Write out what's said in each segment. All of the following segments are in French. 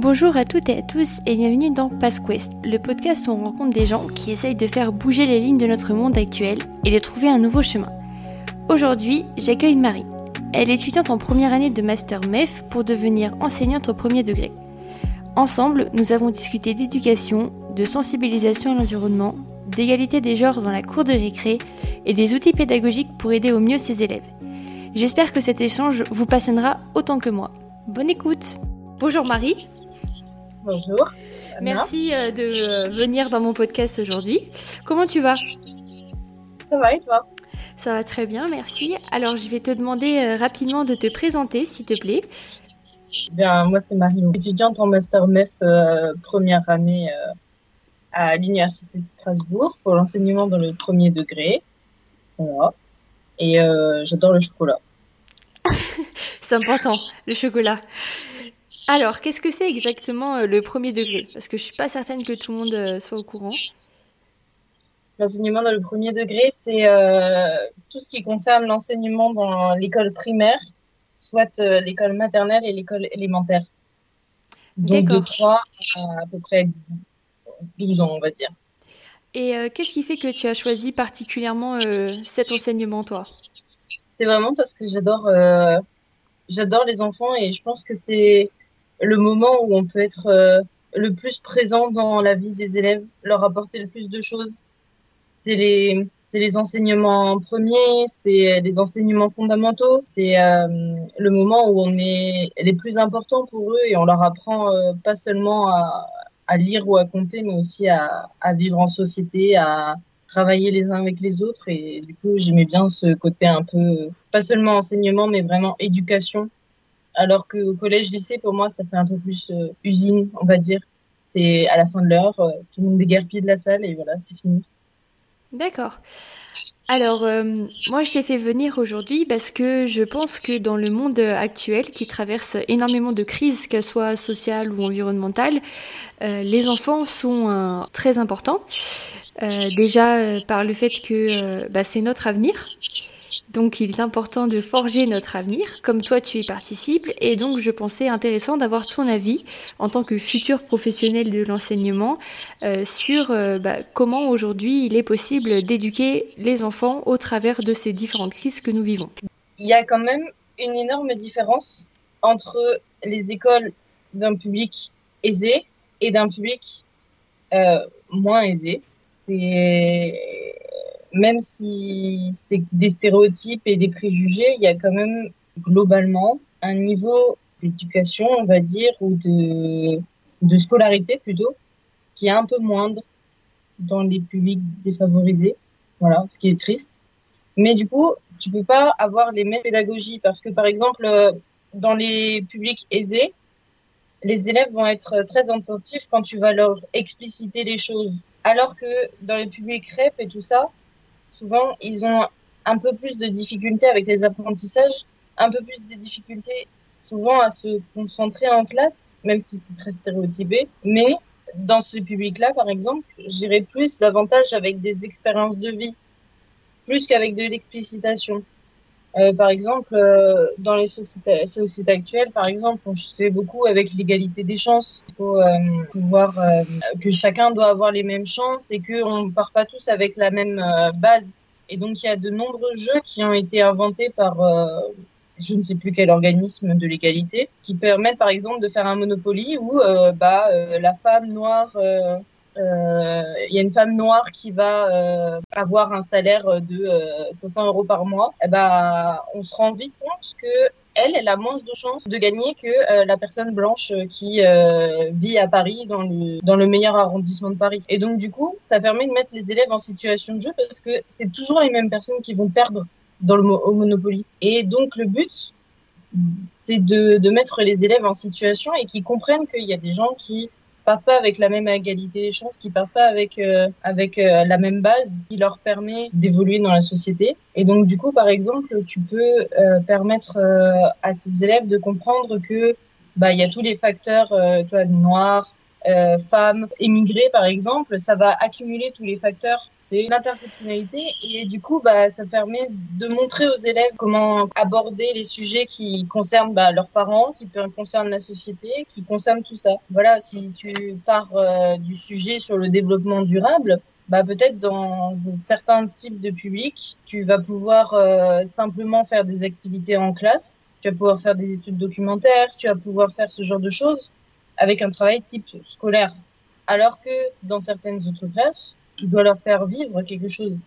Bonjour à toutes et à tous et bienvenue dans PassQuest, le podcast où on rencontre des gens qui essayent de faire bouger les lignes de notre monde actuel et de trouver un nouveau chemin. Aujourd'hui, j'accueille Marie. Elle est étudiante en première année de Master MEF pour devenir enseignante au premier degré. Ensemble, nous avons discuté d'éducation, de sensibilisation à l'environnement, d'égalité des genres dans la cour de récré et des outils pédagogiques pour aider au mieux ses élèves. J'espère que cet échange vous passionnera autant que moi. Bonne écoute Bonjour Marie Bonjour. Merci euh, de euh, venir dans mon podcast aujourd'hui. Comment tu vas? Ça va et toi? Ça va très bien, merci. Alors je vais te demander euh, rapidement de te présenter, s'il te plaît. Bien, moi c'est Marie, étudiante en master MEF première année à l'université de Strasbourg pour l'enseignement dans le premier degré. Voilà. Et j'adore le chocolat. c'est important, le chocolat. Alors, qu'est-ce que c'est exactement euh, le premier degré? Parce que je suis pas certaine que tout le monde euh, soit au courant. L'enseignement dans le premier degré, c'est euh, tout ce qui concerne l'enseignement dans l'école primaire, soit l'école maternelle et l'école élémentaire. Donc de 3 à à peu près 12 ans, on va dire. Et qu'est-ce qui fait que tu as choisi particulièrement cet enseignement, toi? C'est vraiment parce que j'adore j'adore les enfants et je pense que c'est le moment où on peut être euh, le plus présent dans la vie des élèves, leur apporter le plus de choses. C'est les, c'est les enseignements premiers, c'est les enseignements fondamentaux, c'est euh, le moment où on est les plus importants pour eux et on leur apprend euh, pas seulement à, à, lire ou à compter, mais aussi à, à, vivre en société, à travailler les uns avec les autres. Et du coup, j'aimais bien ce côté un peu, pas seulement enseignement, mais vraiment éducation alors qu'au collège, lycée, pour moi, ça fait un peu plus euh, usine, on va dire. C'est à la fin de l'heure, euh, tout le monde déguerpille de la salle et voilà, c'est fini. D'accord. Alors, euh, moi, je t'ai fait venir aujourd'hui parce que je pense que dans le monde actuel, qui traverse énormément de crises, qu'elles soient sociales ou environnementales, les enfants sont très importants. déjà par le fait que bah, c'est notre avenir. Donc il est important de forger notre avenir, comme toi tu y participes, et donc je pensais intéressant d'avoir ton avis en tant que futur professionnel de l'enseignement euh, sur euh, bah, comment aujourd'hui il est possible d'éduquer les enfants au travers de ces différentes crises que nous vivons. Il y a quand même une énorme différence entre les écoles d'un public aisé et d'un public euh, moins aisé. C'est même si c'est des stéréotypes et des préjugés, il y a quand même globalement un niveau d'éducation, on va dire, ou de, de scolarité plutôt, qui est un peu moindre dans les publics défavorisés. Voilà, ce qui est triste. Mais du coup, tu peux pas avoir les mêmes pédagogies parce que, par exemple, euh, dans les publics aisés, les élèves vont être très attentifs quand tu vas leur expliciter les choses. Alors que dans les publics REP et tout ça, souvent, ils ont un peu plus de difficultés avec les apprentissages, un peu plus de difficultés souvent à se concentrer en classe, même si c'est très stéréotypé. Mais dans ce public-là, par exemple, j'irais plus davantage avec des expériences de vie, plus qu'avec de l'explicitation. Euh, par exemple, euh, dans les sociétés, actuelles, par exemple, on fait beaucoup avec l'égalité des chances. Il faut euh, pouvoir euh, que chacun doit avoir les mêmes chances et qu'on ne part pas tous avec la même euh, base. Et donc, il y a de nombreux jeux qui ont été inventés par je ne sais plus quel organisme de l'égalité, qui permettent par exemple de faire un Monopoly où bah, la femme noire euh, il y a une femme noire qui va euh, avoir un salaire de 500 euh, euros par mois, eh ben, on se rend vite compte que elle, elle a moins de chances de gagner que la personne blanche qui vit à Paris dans le dans le meilleur arrondissement de Paris. Et donc du coup, ça permet de mettre les élèves en situation de jeu parce que c'est toujours les mêmes personnes qui vont perdre dans le au Monopoly. Et donc le but, c'est de, de mettre les élèves en situation et qu'ils comprennent qu'il y a des gens qui partent pas avec la même égalité des chances, qui partent pas avec euh, euh, la même base qui leur permet d'évoluer dans la société. Et donc du coup, par exemple, tu peux euh, permettre à ces élèves de comprendre que bah il y a tous les facteurs, tu vois, noirs, euh, femme, émigrée par exemple, ça va accumuler tous les facteurs. C'est l'intersectionnalité et du coup, bah, ça permet de montrer aux élèves comment aborder les sujets qui concernent bah, leurs parents, qui concernent la société, qui concernent tout ça. Voilà, si tu pars euh, du sujet sur le développement durable, bah peut-être dans certains types de publics, tu vas pouvoir euh, simplement faire des activités en classe, tu vas pouvoir faire des études documentaires, tu vas pouvoir faire ce genre de choses avec un travail type scolaire. Alors que dans certaines autres classes, tu dois leur faire vivre quelque chose.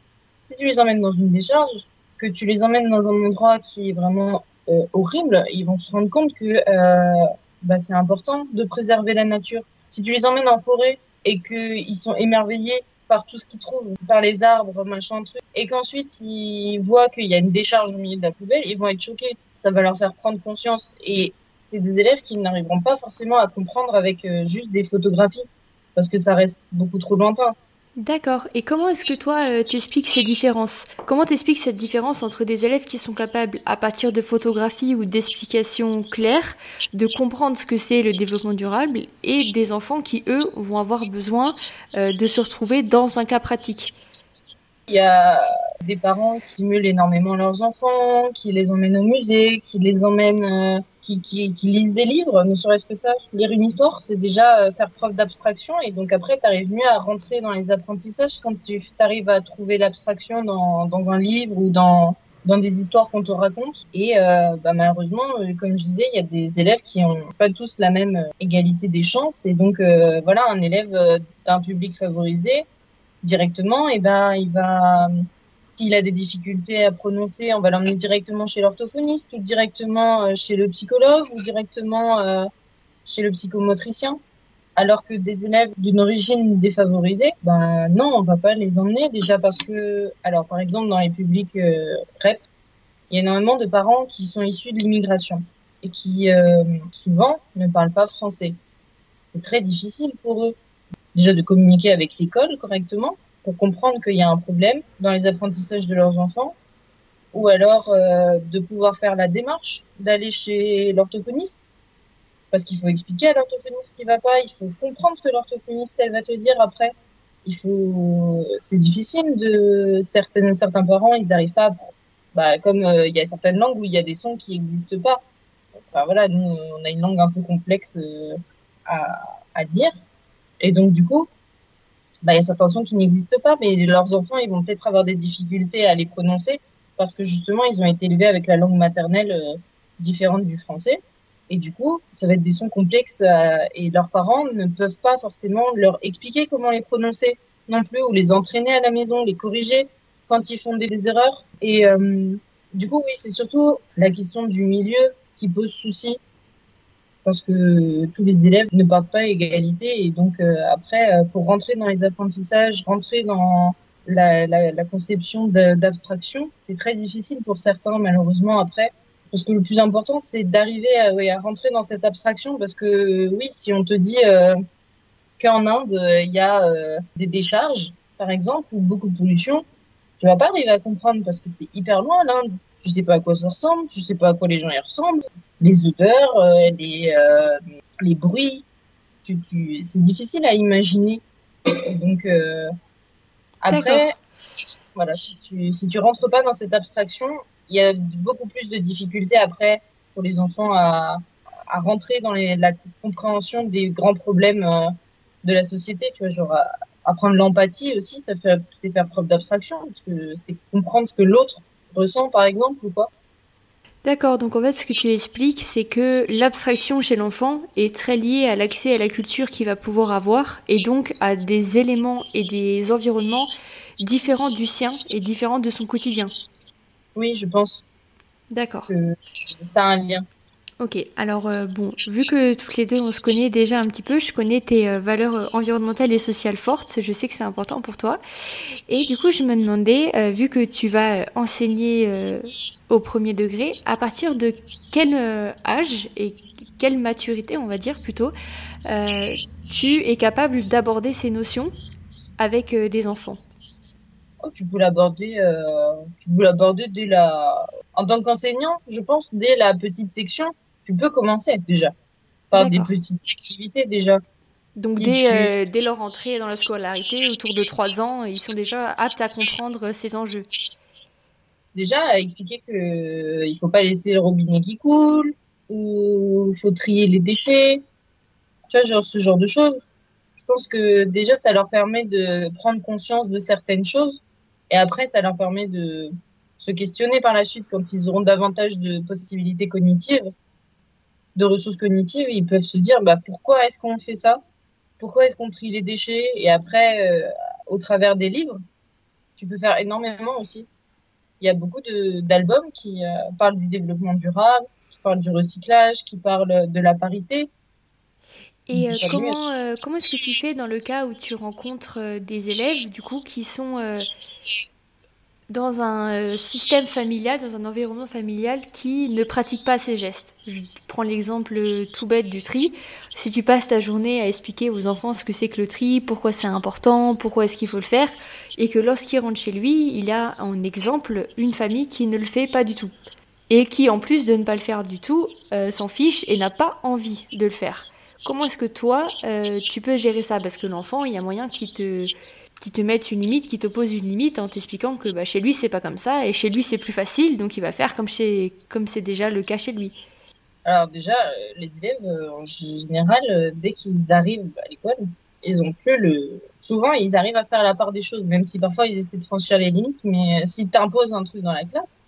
Si tu les emmènes dans une décharge, que tu les emmènes dans un endroit qui est vraiment euh, horrible, ils vont se rendre compte que euh, bah, c'est important de préserver la nature. Si tu les emmènes en forêt et qu'ils sont émerveillés par tout ce qu'ils trouvent, par les arbres, machin truc, et qu'ensuite ils voient qu'il y a une décharge au milieu de la poubelle, ils vont être choqués. Ça va leur faire prendre conscience. Et c'est des élèves qui n'arriveront pas forcément à comprendre avec euh, juste des photographies, parce que ça reste beaucoup trop lointain. D'accord. Et comment est-ce que toi euh, t'expliques ces différences? Comment t'expliques cette différence entre des élèves qui sont capables, à partir de photographies ou d'explications claires, de comprendre ce que c'est le développement durable, et des enfants qui, eux, vont avoir besoin euh, de se retrouver dans un cas pratique? Il y a des parents qui stimulent énormément leurs enfants, qui les emmènent au musée, qui les emmènent, euh, qui, qui, qui, lisent des livres, ne serait-ce que ça. Lire une histoire, c'est déjà euh, faire preuve d'abstraction et donc après, tu arrives mieux à rentrer dans les apprentissages quand tu arrives à trouver l'abstraction dans, dans un livre ou dans, dans des histoires qu'on te raconte. Et euh, bah, malheureusement, euh, comme je disais, il y a des élèves qui ont pas tous la même égalité des chances. Et donc, voilà, un élève d'un public favorisé, directement, et ben il va, s'il a des difficultés à prononcer, on va l'emmener directement chez l'orthophoniste ou directement euh, chez le psychologue ou directement euh, chez le psychomotricien. Alors que des élèves d'une origine défavorisée, ben non, on va pas les emmener déjà parce que, alors par exemple dans les publics euh, REP, il y a énormément de parents qui sont issus de l'immigration et qui souvent ne parlent pas français. C'est très difficile pour eux déjà de communiquer avec l'école correctement pour comprendre qu'il y a un problème dans les apprentissages de leurs enfants, ou alors euh, de pouvoir faire la démarche d'aller chez l'orthophoniste, parce qu'il faut expliquer à l'orthophoniste ce qui va pas, il faut comprendre ce que l'orthophoniste elle va te dire après. Il faut, c'est difficile de certaines certains parents, ils n'arrivent pas, bah comme euh, il y a certaines langues où il y a des sons qui n'existent pas. Enfin voilà, nous on a une langue un peu complexe euh, à, à dire et donc, du coup, bah, y a certains sons qui n'existent pas, mais leurs enfants, ils vont peut-être avoir des difficultés à les prononcer parce que justement, ils ont été élevés avec la langue maternelle euh, différente du français. Et du coup, ça va être des sons complexes euh, et leurs parents ne peuvent pas forcément leur expliquer comment les prononcer non plus ou les entraîner à la maison, les corriger quand ils font des, erreurs. Et euh, du coup, oui, c'est surtout la question du milieu qui pose souci parce que tous les élèves ne partent pas à égalité. Et donc, euh, après, euh, pour rentrer dans les apprentissages, rentrer dans la, conception d'abstraction, c'est très difficile pour certains, malheureusement, après. Parce que le plus important, c'est d'arriver à, rentrer dans cette abstraction. Parce que, oui, si on te dit euh, qu'en Inde, il y a des décharges, par exemple, ou beaucoup de pollution, tu vas pas arriver à comprendre parce que c'est hyper loin l'Inde. Tu sais pas à quoi ça ressemble, tu sais pas à quoi les gens y ressemblent les odeurs, euh, les, euh, les bruits. Tu, tu, c'est difficile à imaginer. Donc euh, après, voilà, si tu si tu rentres pas dans cette abstraction, il y a beaucoup plus de difficultés après pour les enfants à, à rentrer dans les, la compréhension des grands problèmes de la société. Tu vois, genre apprendre l'empathie aussi, ça fait c'est faire preuve d'abstraction parce que c'est comprendre ce que l'autre ressent par exemple ou quoi. D'accord, donc en fait ce que tu expliques, c'est que l'abstraction chez l'enfant est très liée à l'accès à la culture qu'il va pouvoir avoir et donc à des éléments et des environnements différents du sien et différents de son quotidien. Oui, je pense. D'accord. ça a un lien. Ok, alors euh, bon, vu que toutes les deux on se connaît déjà un petit peu, je connais tes euh, valeurs euh, environnementales et sociales fortes, je sais que c'est important pour toi. Et du coup, je me demandais, vu que tu vas enseigner au premier degré, à partir de quel âge et quelle maturité, on va dire plutôt, tu es capable d'aborder ces notions avec des enfants? Oh, Tu peux l'aborder, tu peux l'aborder dès la, en tant qu'enseignant, je pense dès la petite section tu peux commencer déjà par des petites activités déjà. Donc dès, dès, leur entrée dans la scolarité, autour de 3 ans, ils sont déjà aptes à comprendre ces enjeux. Déjà, expliquer qu'il ne faut pas laisser le robinet qui coule, ou il faut trier les déchets, tu vois, genre ce genre de choses. Je pense que déjà, ça leur permet de prendre conscience de certaines choses, et après, ça leur permet de se questionner par la suite quand ils auront davantage de possibilités cognitives, de ressources cognitives, ils peuvent se dire, bah, pourquoi est-ce qu'on fait ça? Pourquoi est-ce qu'on trie les déchets? Et après, euh, au travers des livres, tu peux faire énormément aussi. Il y a beaucoup d'albums qui euh, parlent du développement durable, qui parlent du recyclage, qui parlent de la parité. Et euh, comment, euh, comment est-ce que tu fais dans le cas où tu rencontres des élèves du coup qui sont dans un euh, système familial, dans un environnement familial qui ne pratique pas ces gestes. Je prends l'exemple tout bête du tri. Si tu passes ta journée à expliquer aux enfants ce que c'est que le tri, pourquoi c'est important, pourquoi est-ce qu'il faut le faire, et que lorsqu'il rentre chez lui, il a en exemple une famille qui ne le fait pas du tout. Et qui, en plus de ne pas le faire du tout, euh, s'en fiche et n'a pas envie de le faire. Comment est-ce que toi, euh, tu peux gérer ça? Parce que l'enfant, il y a moyen qu'il te qui te mettent une limite, qui t'opposent une limite en t'expliquant que bah, chez lui c'est pas comme ça et chez lui c'est plus facile, donc il va faire comme comme c'est déjà le cas chez lui. Alors déjà, euh, les élèves euh, en général, euh, dès qu'ils arrivent à l'école, ils ont plus le. Souvent, ils arrivent à faire la part des choses, même si parfois ils essaient de franchir les limites. Mais si tu imposes un truc dans la classe,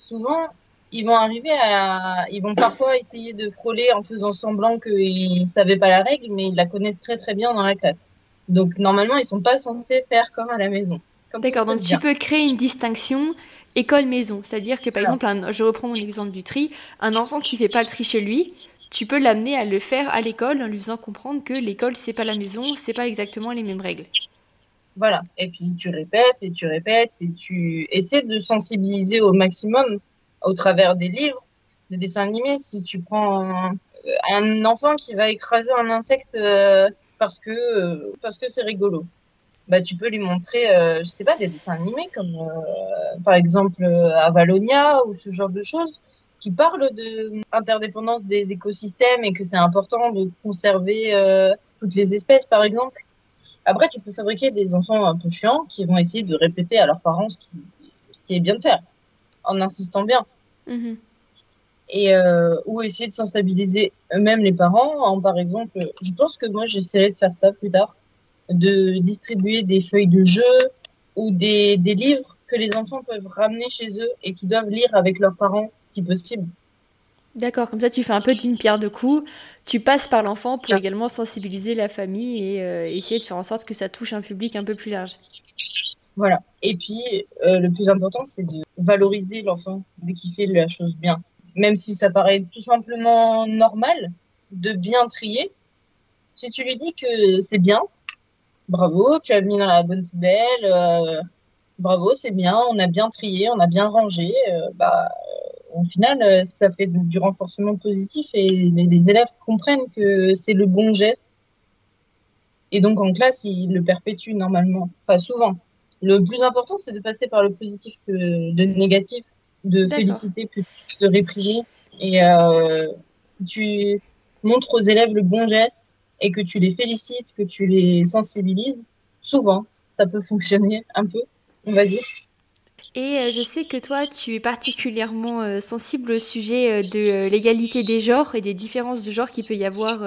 souvent ils vont arriver à, ils vont parfois essayer de frôler en faisant semblant qu'ils savaient pas la règle, mais ils la connaissent très très bien dans la classe. Donc normalement, ils sont pas censés faire comme à la maison. D'accord, donc tu peux créer une distinction école-maison. C'est-à-dire que par exemple, je reprends mon exemple du tri, un enfant qui fait pas le tri chez lui, tu peux l'amener à le faire à l'école en lui faisant comprendre que l'école c'est pas la maison, c'est pas exactement les mêmes règles. Voilà, et puis tu répètes et tu répètes et tu essaies de sensibiliser au maximum au travers des livres, des dessins animés. Si tu prends un, enfant qui va écraser un insecte euh, parce que euh, parce que c'est rigolo. Bah, tu peux lui montrer, euh, je sais pas, des dessins animés comme euh, par exemple Avalonia ou ce genre de choses qui parlent de interdépendance des écosystèmes et que c'est important de conserver toutes les espèces par exemple. Après, tu peux fabriquer des enfants un peu chiants qui vont essayer de répéter à leurs parents ce qui, ce qui est bien de faire en insistant bien. Mm-hmm et euh, ou essayer de sensibiliser eux-mêmes les parents en par exemple je pense que moi j'essaierai de faire ça plus tard de distribuer des feuilles de jeu ou des, des livres que les enfants peuvent ramener chez eux et qui doivent lire avec leurs parents si possible D'accord, comme ça tu fais un peu d'une pierre deux coups. Tu passes par l'enfant pour également sensibiliser la famille et euh, essayer de faire en sorte que ça touche un public un peu plus large. Voilà. Et puis, euh, le plus important, c'est de valoriser l'enfant dès qu'il fait la chose bien même si ça paraît tout simplement normal de bien trier, si tu lui dis que c'est bien, bravo, tu as mis dans la bonne poubelle, euh, bravo, c'est bien, on a bien trié, on a bien rangé, euh, bah, au final, euh, ça fait du renforcement positif et les, élèves comprennent que c'est le bon geste. Et donc en classe, ils le perpétuent normalement, enfin souvent. Le plus important, c'est de passer par le positif que le négatif de féliciter plutôt que de réprimer. Et euh, si tu montres aux élèves le bon geste et que tu les félicites, que tu les sensibilises, souvent, ça peut fonctionner un peu, on va dire. Et euh, je sais que toi, tu es particulièrement euh, sensible au sujet de l'égalité des genres et des différences de genre qu'il peut y avoir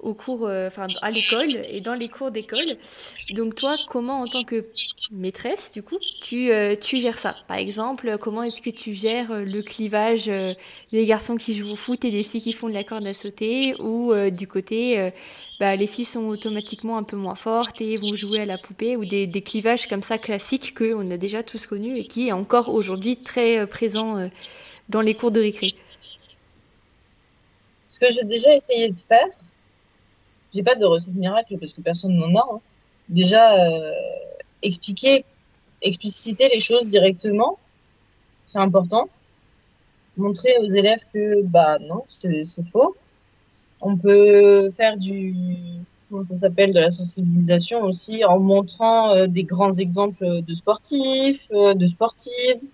au cours, euh, enfin à l'école et dans les cours d'école. Donc toi, comment en tant que maîtresse, du coup, tu, euh, tu gères ça? Par exemple, comment est-ce que tu gères euh, le clivage des garçons qui jouent au foot et des filles qui font de la corde à sauter ou du côté, bah, les filles sont automatiquement un peu moins fortes et vont jouer à la poupée ou des, des clivages comme ça classiques qu'on a déjà tous connus et qui est encore aujourd'hui très présent dans les cours de récré? Ce que j'ai déjà essayé de faire, j'ai pas de recette miracle parce que personne n'en a. Hein. Déjà, euh, expliquer, expliciter les choses directement, c'est important. Montrer aux élèves que bah non, c'est faux. On peut faire du comment ça s'appelle de la sensibilisation aussi en montrant euh, des grands exemples de sportifs, euh, de sportives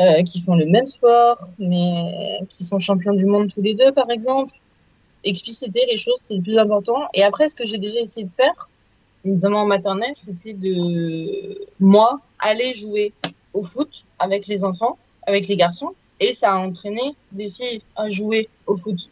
euh, qui font le même sport mais qui sont champions du monde tous les deux par exemple expliciter les choses, c'est le plus important. Et après, ce que j'ai déjà essayé de faire, notamment en maternelle, c'était de, moi, aller jouer au foot avec les enfants, avec les garçons. Et ça a entraîné des filles à jouer au foot.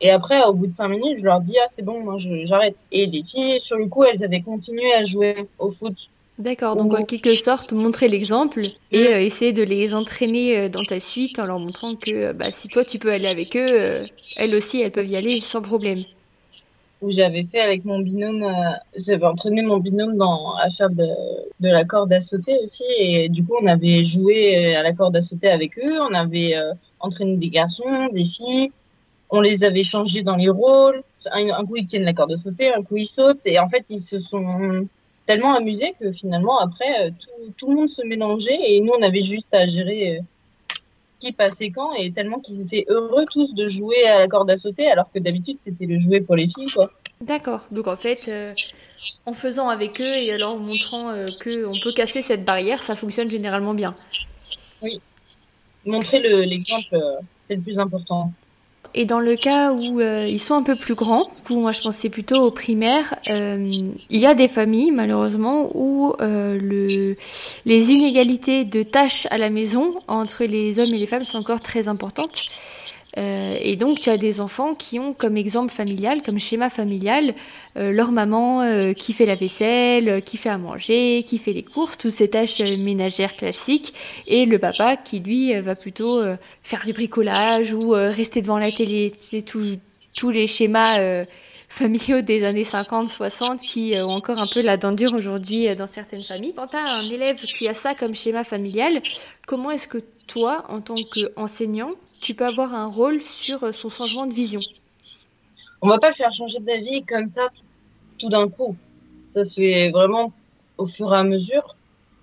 Et après, au bout de cinq minutes, je leur dis, ah, c'est bon, moi, j'arrête. Et les filles, sur le coup, elles avaient continué à jouer au foot. D'accord, donc en quelque sorte, montrer l'exemple et euh, essayer de les entraîner euh, dans ta suite en leur montrant que bah, si toi tu peux aller avec eux, euh, elles aussi, elles peuvent y aller sans problème où j'avais fait avec mon binôme, euh, j'avais entraîné mon binôme dans, à faire de, de la corde à sauter aussi. Et du coup, on avait joué à la corde à sauter avec eux. On avait euh, entraîné des garçons, des filles. On les avait changés dans les rôles. Un, coup, ils tiennent la corde à sauter, un coup, ils sautent. Et en fait, ils se sont tellement amusés que finalement, après, euh, tout, tout le monde se mélangeait. Et nous, on avait juste à gérer qui passait quand et tellement qu'ils étaient heureux tous de jouer à la corde à sauter alors que d'habitude c'était le jouet pour les filles quoi. D'accord. Donc en fait euh, en faisant avec eux et alors en montrant euh, que on peut casser cette barrière, ça fonctionne généralement bien. Oui. Montrer l'exemple euh, c'est le plus important. Et dans le cas où euh, ils sont un peu plus grands, où moi je pensais plutôt au primaire, euh, il y a des familles malheureusement où euh, le, les inégalités de tâches à la maison entre les hommes et les femmes sont encore très importantes. Euh, et donc, tu as des enfants qui ont comme exemple familial, comme schéma familial, euh, leur maman euh, qui fait la vaisselle, qui fait à manger, qui fait les courses, toutes ces tâches ménagères classiques, et le papa qui, lui, va plutôt faire du bricolage ou rester devant la télé. Tu tous les schémas familiaux des années 50, 60 qui ont encore un peu la dent dure aujourd'hui dans certaines familles. Quand tu as un élève qui a ça comme schéma familial, comment est-ce que toi, en tant qu'enseignant, tu peux avoir un rôle sur euh, son changement de vision. On va pas le faire changer d'avis comme ça tout d'un coup. Ça se fait vraiment au fur et à mesure.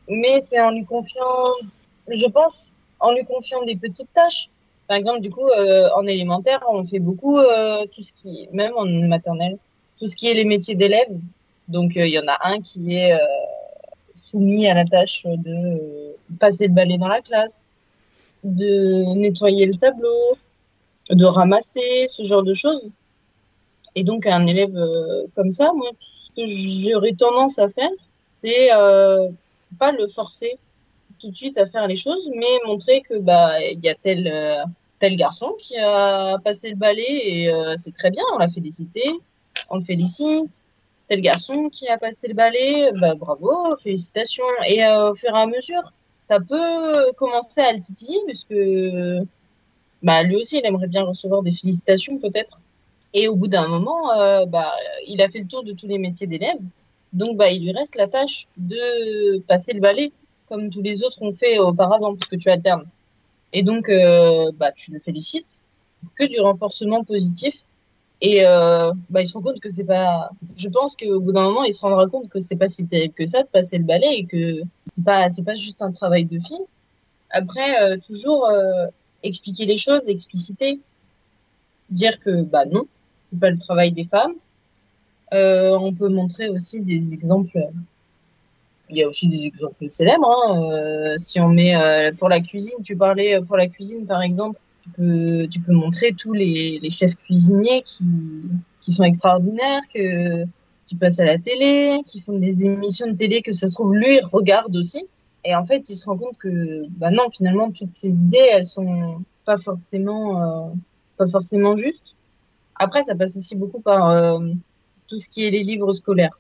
Mais c'est en lui confiant, je pense, en lui confiant des petites tâches. Par exemple, du coup, euh, en élémentaire, on fait beaucoup euh, tout ce qui, même en maternelle, tout ce qui est les métiers d'élèves. Donc, il y en a un qui est soumis à la tâche de passer le balai dans la classe, de nettoyer le tableau, de ramasser, ce genre de choses. Et donc, un élève euh, comme ça, moi, ce que j'aurais tendance à faire, c'est euh, pas le forcer tout de suite à faire les choses, mais montrer que bah il y a tel euh, tel garçon qui a passé le balai et c'est très bien, on l'a félicité, on le félicite. Tel garçon qui a passé le balai, bah bravo, félicitations. Et au fur et à mesure, ça peut commencer à le titiller puisque bah, lui aussi, il aimerait bien recevoir des félicitations peut-être. Et au bout d'un moment, euh, bah, il a fait le tour de tous les métiers d'élève. Donc, bah, il lui reste la tâche de passer le balai, comme tous les autres ont fait auparavant, parce que tu alternes. Et donc, euh, bah, tu le félicites. Que du renforcement positif et euh, bah, il se rend compte que c'est pas. Je pense qu'au bout d'un moment, il se rendra compte que c'est pas si terrible que ça de passer le balai et que c'est pas c'est pas juste un travail de fille. Après, euh, toujours euh, expliquer les choses, expliciter, dire que bah non, c'est pas le travail des femmes. Euh, on peut montrer aussi des exemples. Il y a aussi des exemples célèbres. Hein. Euh, si on met pour la cuisine, tu parlais pour la cuisine par exemple tu peux, tu peux montrer tous les, les chefs cuisiniers qui, qui sont extraordinaires, que qui passent à la télé, qui font des émissions de télé que ça se trouve lui regarde aussi. Et en fait, il se rend compte que bah non, finalement, toutes ces idées, elles sont pas forcément euh, pas forcément justes. Après, ça passe aussi beaucoup par euh, tout ce qui est les livres scolaires.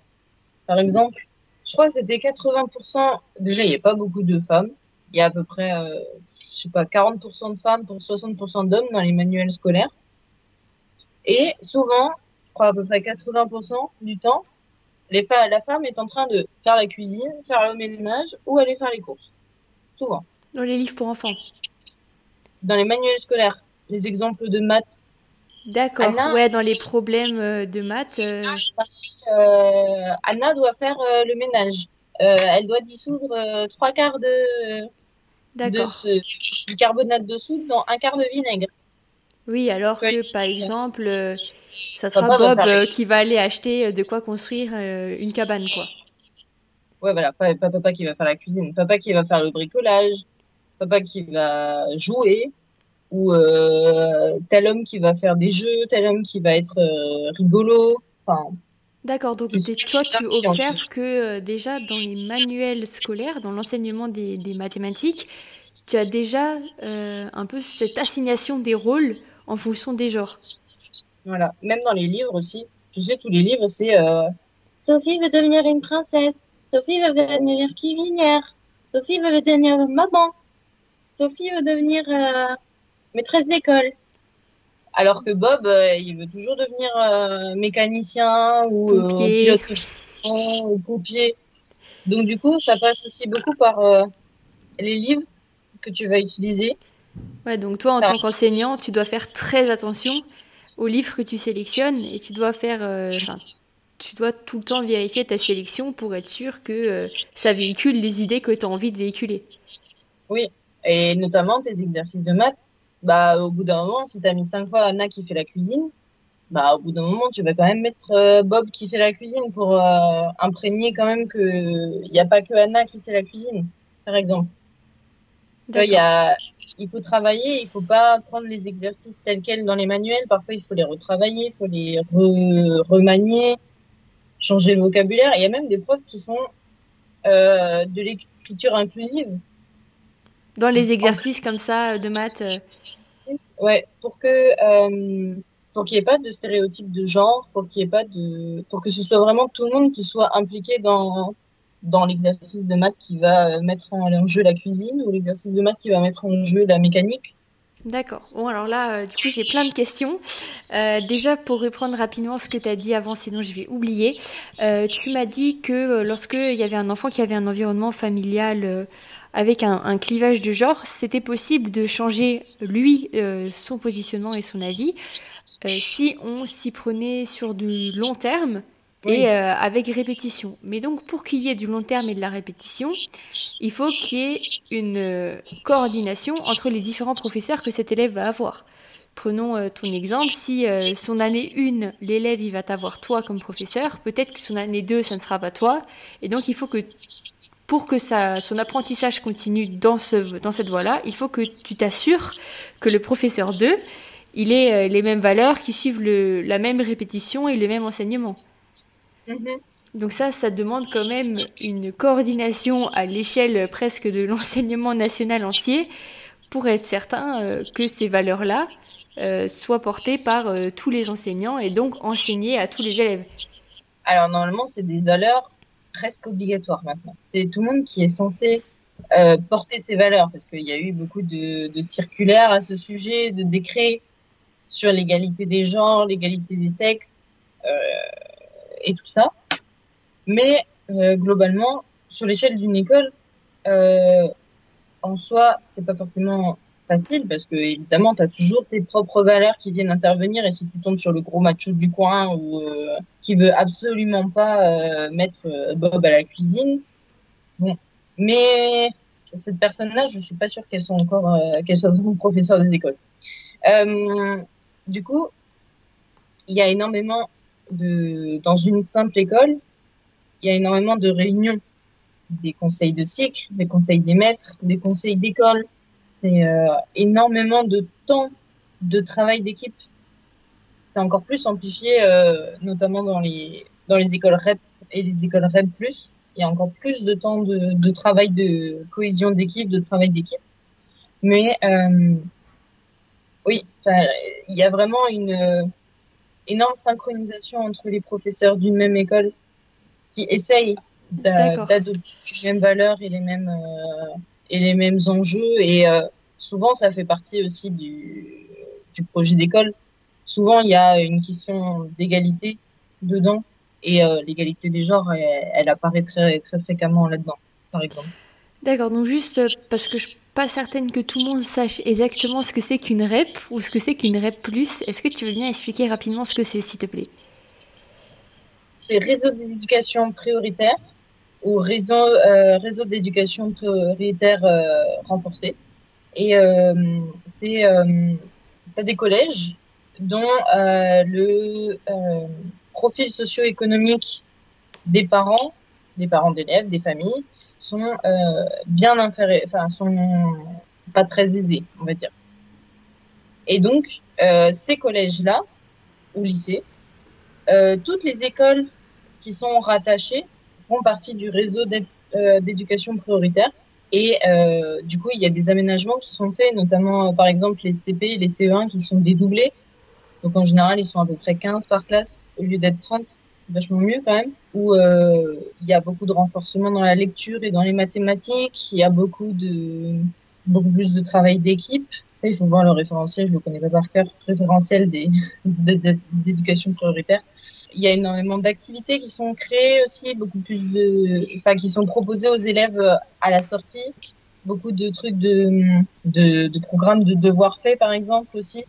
Par exemple, je crois que c'était 80%. Déjà, il n'y a pas beaucoup de femmes. Il y a à peu près euh, je sais pas, 40% de femmes pour 60% d'hommes dans les manuels scolaires. Et souvent, crois à peu près 80% du temps, les la femme est en train de faire la cuisine, faire le ménage ou aller faire les courses. Souvent. Dans les livres pour enfants. Dans les manuels scolaires. Les exemples de maths. D'accord, ouais, dans les problèmes euh, de maths. Euh. Euh, Anna doit faire le ménage. elle doit dissoudre trois quarts de, de ce, du carbonate de soude dans un quart de vinaigre. Oui, alors que par exemple, euh, ça sera Bob euh, qui va aller acheter euh, de quoi construire une cabane, quoi. Ouais, voilà, pas, papa qui va faire la cuisine, papa qui va faire le bricolage, papa qui va jouer. ou tel homme qui va faire des jeux, tel homme qui va être rigolo. Enfin, D'accord, donc toi tu observes que déjà dans les manuels scolaires, dans l'enseignement des, des, mathématiques, tu as déjà un peu cette assignation des rôles en fonction des genres. Voilà, même dans les livres aussi. Tu sais, tous les livres, c'est Sophie veut devenir une princesse. Sophie veut devenir cuisinière. Sophie veut devenir maman. Sophie veut devenir euh, maîtresse d'école. Alors que Bob, euh, il veut toujours devenir euh, mécanicien ou pilote ou pompier. Donc du coup, ça passe aussi beaucoup par les livres que tu vas utiliser. Ouais, donc toi, en tant qu'enseignant, tu dois faire très attention aux livres que tu sélectionnes et tu dois faire, tu dois tout le temps vérifier ta sélection pour être sûr que euh, ça véhicule les idées que tu as envie de véhiculer. Oui, et notamment tes exercices de maths. Bah, au bout d'un moment, si tu as mis cinq fois Anna qui fait la cuisine, bah, au bout d'un moment, tu vas quand même mettre euh, Bob qui fait la cuisine pour euh, imprégner quand même qu'il n'y a pas que Anna qui fait la cuisine, par exemple. Il, y a, il faut travailler, il faut pas prendre les exercices tels quels dans les manuels. Parfois, il faut les retravailler, il faut les remanier changer le vocabulaire. Il y a même des profs qui font euh, de l'écriture inclusive. Dans les exercices comme ça de maths euh. Ouais, pour que euh, pour qu'il n'y ait pas de stéréotypes de genre, pour qu'il y ait pas de pour que ce soit vraiment tout le monde qui soit impliqué dans dans l'exercice de maths qui va mettre en jeu la cuisine ou l'exercice de maths qui va mettre en jeu la mécanique? D'accord. Bon, alors là, euh, du coup, j'ai plein de questions. Euh, déjà, pour reprendre rapidement ce que tu as dit avant, sinon je vais oublier. Euh, tu m'as dit que lorsqu'il y avait un enfant qui avait un environnement familial avec un, un, clivage de genre, c'était possible de changer, lui, son positionnement et son avis si on s'y prenait sur du long terme et euh, avec répétition. Mais donc pour qu'il y ait du long terme et de la répétition, il faut qu'il y ait une euh, coordination entre les différents professeurs que cet élève va avoir. Prenons euh, ton exemple, si son année 1, l'élève il va t'avoir toi comme professeur, peut-être que son année 2, ça ne sera pas toi. Et donc il faut que pour que ça, son apprentissage continue dans, ce, dans cette voie-là, il faut que tu t'assures que le professeur 2, il ait les mêmes valeurs, qui suivent le, la même répétition et le même enseignement. Mhm. Donc ça, ça demande quand même une coordination à l'échelle presque de l'enseignement national entier pour être certain euh, que ces valeurs-là euh, soient portées par euh, tous les enseignants et donc enseignées à tous les élèves. Alors normalement, c'est des valeurs presque obligatoires maintenant. C'est tout le monde qui est censé porter ces valeurs parce qu'il y a eu beaucoup de circulaires à ce sujet, de décrets sur l'égalité des genres, l'égalité des sexes et tout ça. Mais euh, globalement, sur l'échelle d'une école, euh, en soi, c'est pas forcément facile parce que évidemment, tu as toujours tes propres valeurs qui viennent intervenir et si tu tombes sur le gros macho du coin ou euh, qui veut absolument pas euh, mettre Bob à la cuisine, bon. Mais cette personne-là, je suis pas sûre qu'elle soit encore qu'elle soit vraiment professeur des écoles. du coup, il y a énormément de, dans une simple école, il y a énormément de réunions, des conseils de cycle, des conseils des maîtres, des conseils d'école. C'est euh, énormément de temps de travail d'équipe. C'est encore plus amplifié, euh, notamment dans les dans les écoles REP et les écoles REP+. Il y a encore plus de temps de, travail de cohésion d'équipe, de travail d'équipe. Mais euh, oui, il y a vraiment une énorme synchronisation entre les professeurs d'une même école qui essayent d'adopter les mêmes valeurs et les mêmes euh, et les mêmes enjeux et euh, souvent ça fait partie aussi du, du projet d'école. Souvent il y a une question d'égalité dedans et euh, l'égalité des genres elle, elle, apparaît très très fréquemment là-dedans par exemple. D'accord, donc juste parce que je pas certaine que tout le monde sache exactement ce que c'est qu'une REP ou ce que c'est qu'une REP+, est-ce que tu veux bien expliquer rapidement ce que c'est, s'il te plaît? C'est réseau d'éducation prioritaire ou réseau, euh, réseau d'éducation prioritaire euh, renforcé. Et euh, c'est euh, as des collèges dont le profil socio-économique des parents des parents d'élèves, des familles, sont euh, bien inférieurs, enfin, sont pas très aisés, on va dire. Et donc, ces collèges-là, ou lycées, toutes les écoles qui sont rattachées font partie du réseau d'éducation prioritaire. Et euh, du coup, il y a des aménagements qui sont faits, notamment par exemple les CP et les CE1 qui sont dédoublés. Donc en général, ils sont à peu près 15 par classe au lieu d'être 30. C'est vachement mieux quand même. Où euh, il y a beaucoup de renforcement dans la lecture et dans les mathématiques. Il y a beaucoup de beaucoup plus de travail d'équipe. Ça, il faut voir le référentiel, je le connais pas par cœur, référentiel des d'éducation prioritaire. Il y a énormément d'activités qui sont créées aussi, beaucoup plus de, enfin, qui sont proposées aux élèves à la sortie. Beaucoup de trucs de, de, de programmes de devoirs faits, par exemple, aussi.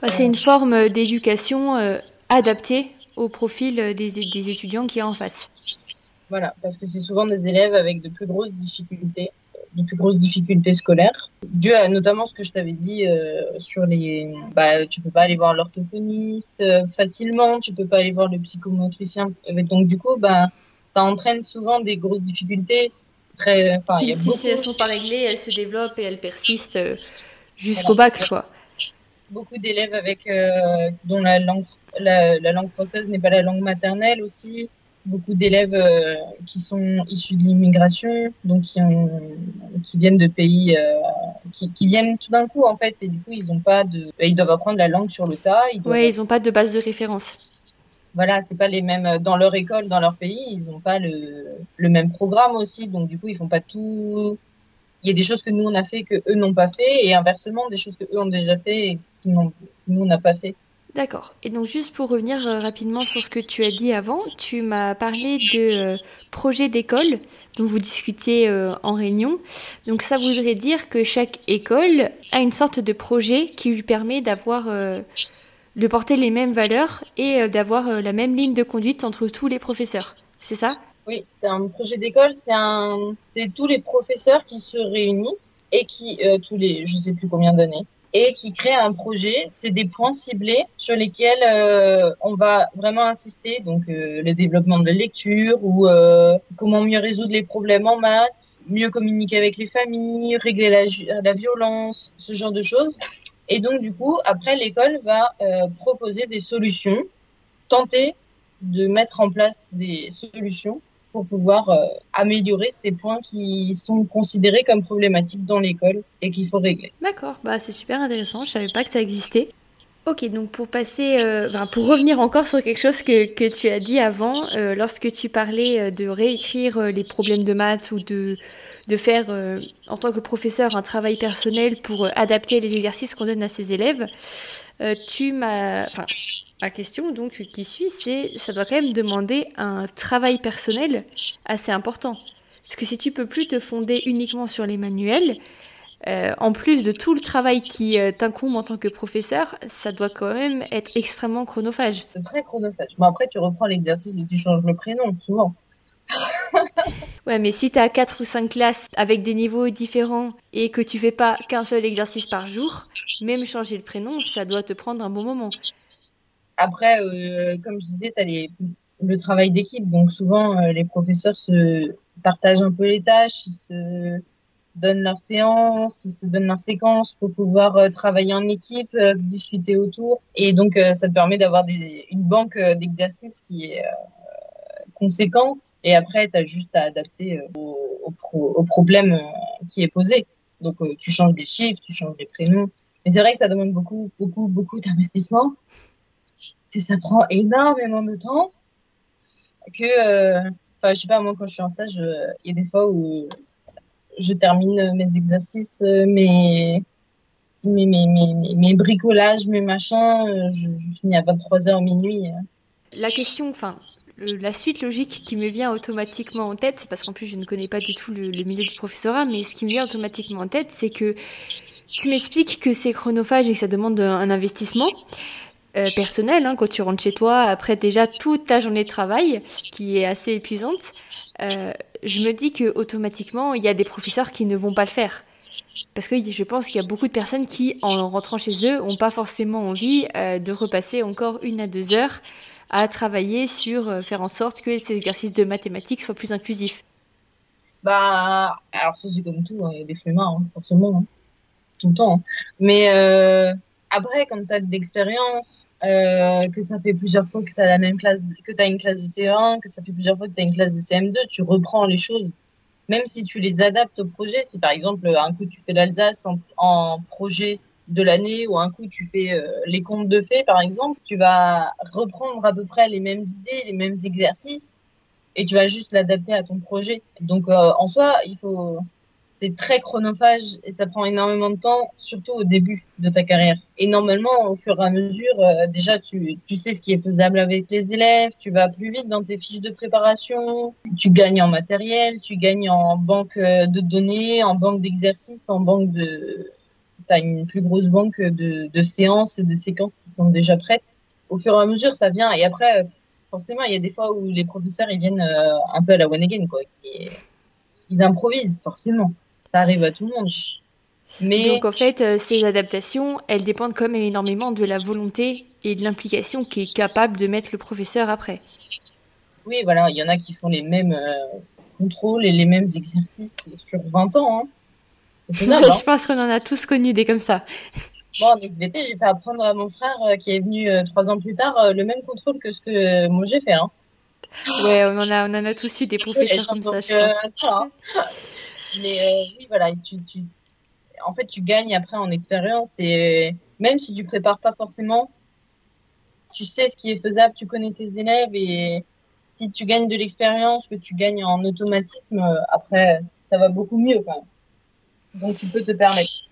Bah, c'est une forme d'éducation euh, adaptée au profil des, des étudiants qui y a en face. Voilà, parce que c'est souvent des élèves avec de plus grosses difficultés de plus grosses difficultés scolaires, dû à notamment ce que je t'avais dit euh, sur les, bah, tu peux pas aller voir l'orthophoniste euh, facilement, tu peux pas aller voir le psychomotricien, donc du coup, bah, ça entraîne souvent des grosses difficultés. Très, enfin, si beaucoup... elles sont pas réglées, elles se développent et elles persistent euh, jusqu'au bac, quoi. Beaucoup d'élèves avec dont la langue la, la langue française n'est pas la langue maternelle aussi beaucoup d'élèves euh, qui sont issus de l'immigration, donc qui, ont, qui viennent de pays euh, qui, qui, viennent tout d'un coup en fait, et du coup ils ont pas de, bah, ils doivent apprendre la langue sur le tas. Ils ouais, ils ont pas de base de référence. Voilà, c'est pas les mêmes dans leur école, dans leur pays, ils ont pas le, le même programme aussi, donc du coup ils font pas tout. Il y a des choses que nous on a fait que eux n'ont pas fait, et inversement des choses que eux ont déjà fait et que nous on n'a pas fait. D'accord. Et donc juste pour revenir euh, rapidement sur ce que tu as dit avant, tu m'as parlé de euh, projet d'école dont vous discutiez euh, en réunion. Donc ça voudrait dire que chaque école a une sorte de projet qui lui permet d'avoir de porter les mêmes valeurs et d'avoir la même ligne de conduite entre tous les professeurs. C'est ça? Oui, c'est un projet d'école, c'est un, c'est tous les professeurs qui se réunissent et qui, tous les, je sais plus combien d'années, et qui crée un projet. C'est des points ciblés sur lesquels euh, on va vraiment insister, donc euh, le développement de la lecture ou euh, comment mieux résoudre les problèmes en maths, mieux communiquer avec les familles, régler la, la violence, ce genre de choses. Et donc du coup, après l'école va proposer des solutions, tenter de mettre en place des solutions pour pouvoir euh, améliorer ces points qui sont considérés comme problématiques dans l'école et qu'il faut régler. D'accord, bah c'est super intéressant, je savais pas que ça existait. Ok, donc pour passer, euh, pour revenir encore sur quelque chose que, que tu as dit avant, euh, lorsque tu parlais de réécrire les problèmes de maths ou de, de faire, en tant que professeur, un travail personnel pour adapter les exercices qu'on donne à ses élèves, tu m'as, Ma question donc qui suit, c'est ça doit quand même demander un travail personnel assez important. Parce que si tu peux plus te fonder uniquement sur les manuels, euh, en plus de tout le travail qui euh, t'incombe en tant que professeur, ça doit quand même être extrêmement chronophage. C'est très chronophage. Bon, après, tu reprends l'exercice et tu changes le prénom, souvent. ouais, mais si tu as 4 ou 5 classes avec des niveaux différents et que tu fais pas qu'un seul exercice par jour, même changer le prénom, ça doit te prendre un bon moment. Après, euh, comme je disais, tu as les, le travail d'équipe. Donc souvent, euh, les professeurs se partagent un peu les tâches, ils se donnent leurs séances, ils se donnent leurs séquences pour pouvoir euh, travailler en équipe, discuter autour. Et donc, ça te permet d'avoir une banque d'exercices qui est conséquente. Et après, tu as juste à adapter au, au, problème qui est posé. Donc, tu changes des chiffres, tu changes des prénoms. Mais c'est vrai que ça demande beaucoup, beaucoup, beaucoup d'investissement que ça prend énormément de temps, que, euh, enfin, je sais pas, moi, quand je suis en stage, euh, il y a des fois où je termine mes exercices, euh, mes, mes, mes, mes, mes bricolages, mes machins, je, finis à 23h minuit. La question, enfin, la suite logique qui me vient automatiquement en tête, c'est parce qu'en plus je ne connais pas du tout le, milieu du professorat, mais ce qui me vient automatiquement en tête, c'est que tu m'expliques que c'est chronophage et que ça demande un investissement. Euh, personnel, hein, quand tu rentres chez toi, après déjà toute ta journée de travail, qui est assez épuisante, euh, je me dis que automatiquement, il y a des professeurs qui ne vont pas le faire. Parce que je pense qu'il y a beaucoup de personnes qui, en rentrant chez eux, n'ont pas forcément envie euh, de repasser encore une à deux heures à travailler sur faire en sorte que ces exercices de mathématiques soient plus inclusifs. Bah, alors ça c'est comme tout, hein, il y a des hein, forcément, tout le temps. Mais après, quand tu as de l'expérience, euh, que ça fait plusieurs fois que tu as la même classe, que tu as une classe de CE1, que ça fait plusieurs fois que tu as une classe de CM2, tu reprends les choses. Même si tu les adaptes au projet, si par exemple un coup tu fais l'Alsace en, projet de l'année ou un coup tu fais euh, les contes de fées par exemple, tu vas reprendre à peu près les mêmes idées, les mêmes exercices et tu vas juste l'adapter à ton projet. Donc euh, en soi, il faut c'est très chronophage et ça prend énormément de temps, surtout au début de ta carrière. Et normalement, au fur et à mesure, euh, déjà, tu, tu sais ce qui est faisable avec les élèves, tu vas plus vite dans tes fiches de préparation, tu gagnes en matériel, tu gagnes en banque euh, de données, en banque d'exercices, en banque de... Tu as une plus grosse banque de, de séances et de séquences qui sont déjà prêtes. Au fur et à mesure, ça vient. Et après, forcément, il y a des fois où les professeurs, ils viennent euh, un peu à la one again, quoi. Ils improvisent, forcément ça arrive à tout le monde. Mais... Donc en fait, euh, ces adaptations, elles dépendent quand même énormément de la volonté et de l'implication qui est capable de mettre le professeur après. Oui, voilà, il y en a qui font les mêmes euh, contrôles et les mêmes exercices sur 20 ans. Hein. Faisable, hein. Je pense qu'on en a tous connu des comme ça. Bon, en SVT, j'ai fait apprendre à mon frère euh, qui est venu trois ans plus tard le même contrôle que ce que moi j'ai fait. Hein. Ouais, on en, a, on en a tous eu des professeurs comme ça, je pense. Ça, mais euh, oui, voilà, tu, tu, en fait, tu gagnes après en expérience et même si tu prépares pas forcément, tu sais ce qui est faisable, tu connais tes élèves et si tu gagnes de l'expérience, que tu gagnes en automatisme, après, ça va beaucoup mieux quand même. Donc tu peux te permettre.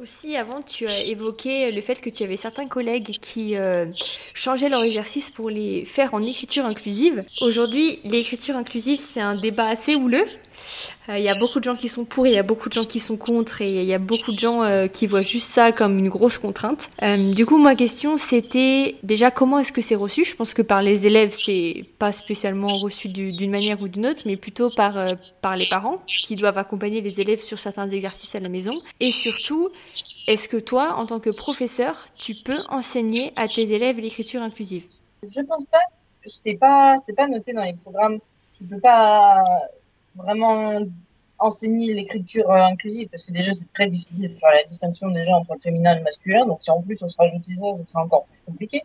Aussi, avant, tu as évoqué le fait que tu avais certains collègues qui euh, changeaient leur exercice pour les faire en écriture inclusive. Aujourd'hui, l'écriture inclusive, c'est un débat assez houleux. Euh, il y a beaucoup de gens qui sont pour, il y a beaucoup de gens qui sont contre, et il y a beaucoup de gens euh, qui voient juste ça comme une grosse contrainte. du coup, ma question, c'était déjà comment est-ce que c'est reçu? Je pense que par les élèves, c'est pas spécialement reçu d'une manière ou d'une autre, mais plutôt par, par les parents qui doivent accompagner les élèves sur certains exercices à la maison. Et surtout, est-ce que toi, en tant que professeur, tu peux enseigner à tes élèves l'écriture inclusive? Je pense pas. C'est pas, c'est pas noté dans les programmes. Tu peux pas vraiment enseigner l'écriture inclusive parce que déjà c'est très difficile de faire la distinction déjà entre le féminin et le masculin. Donc si en plus on se rajoute ça, ça sera encore plus compliqué.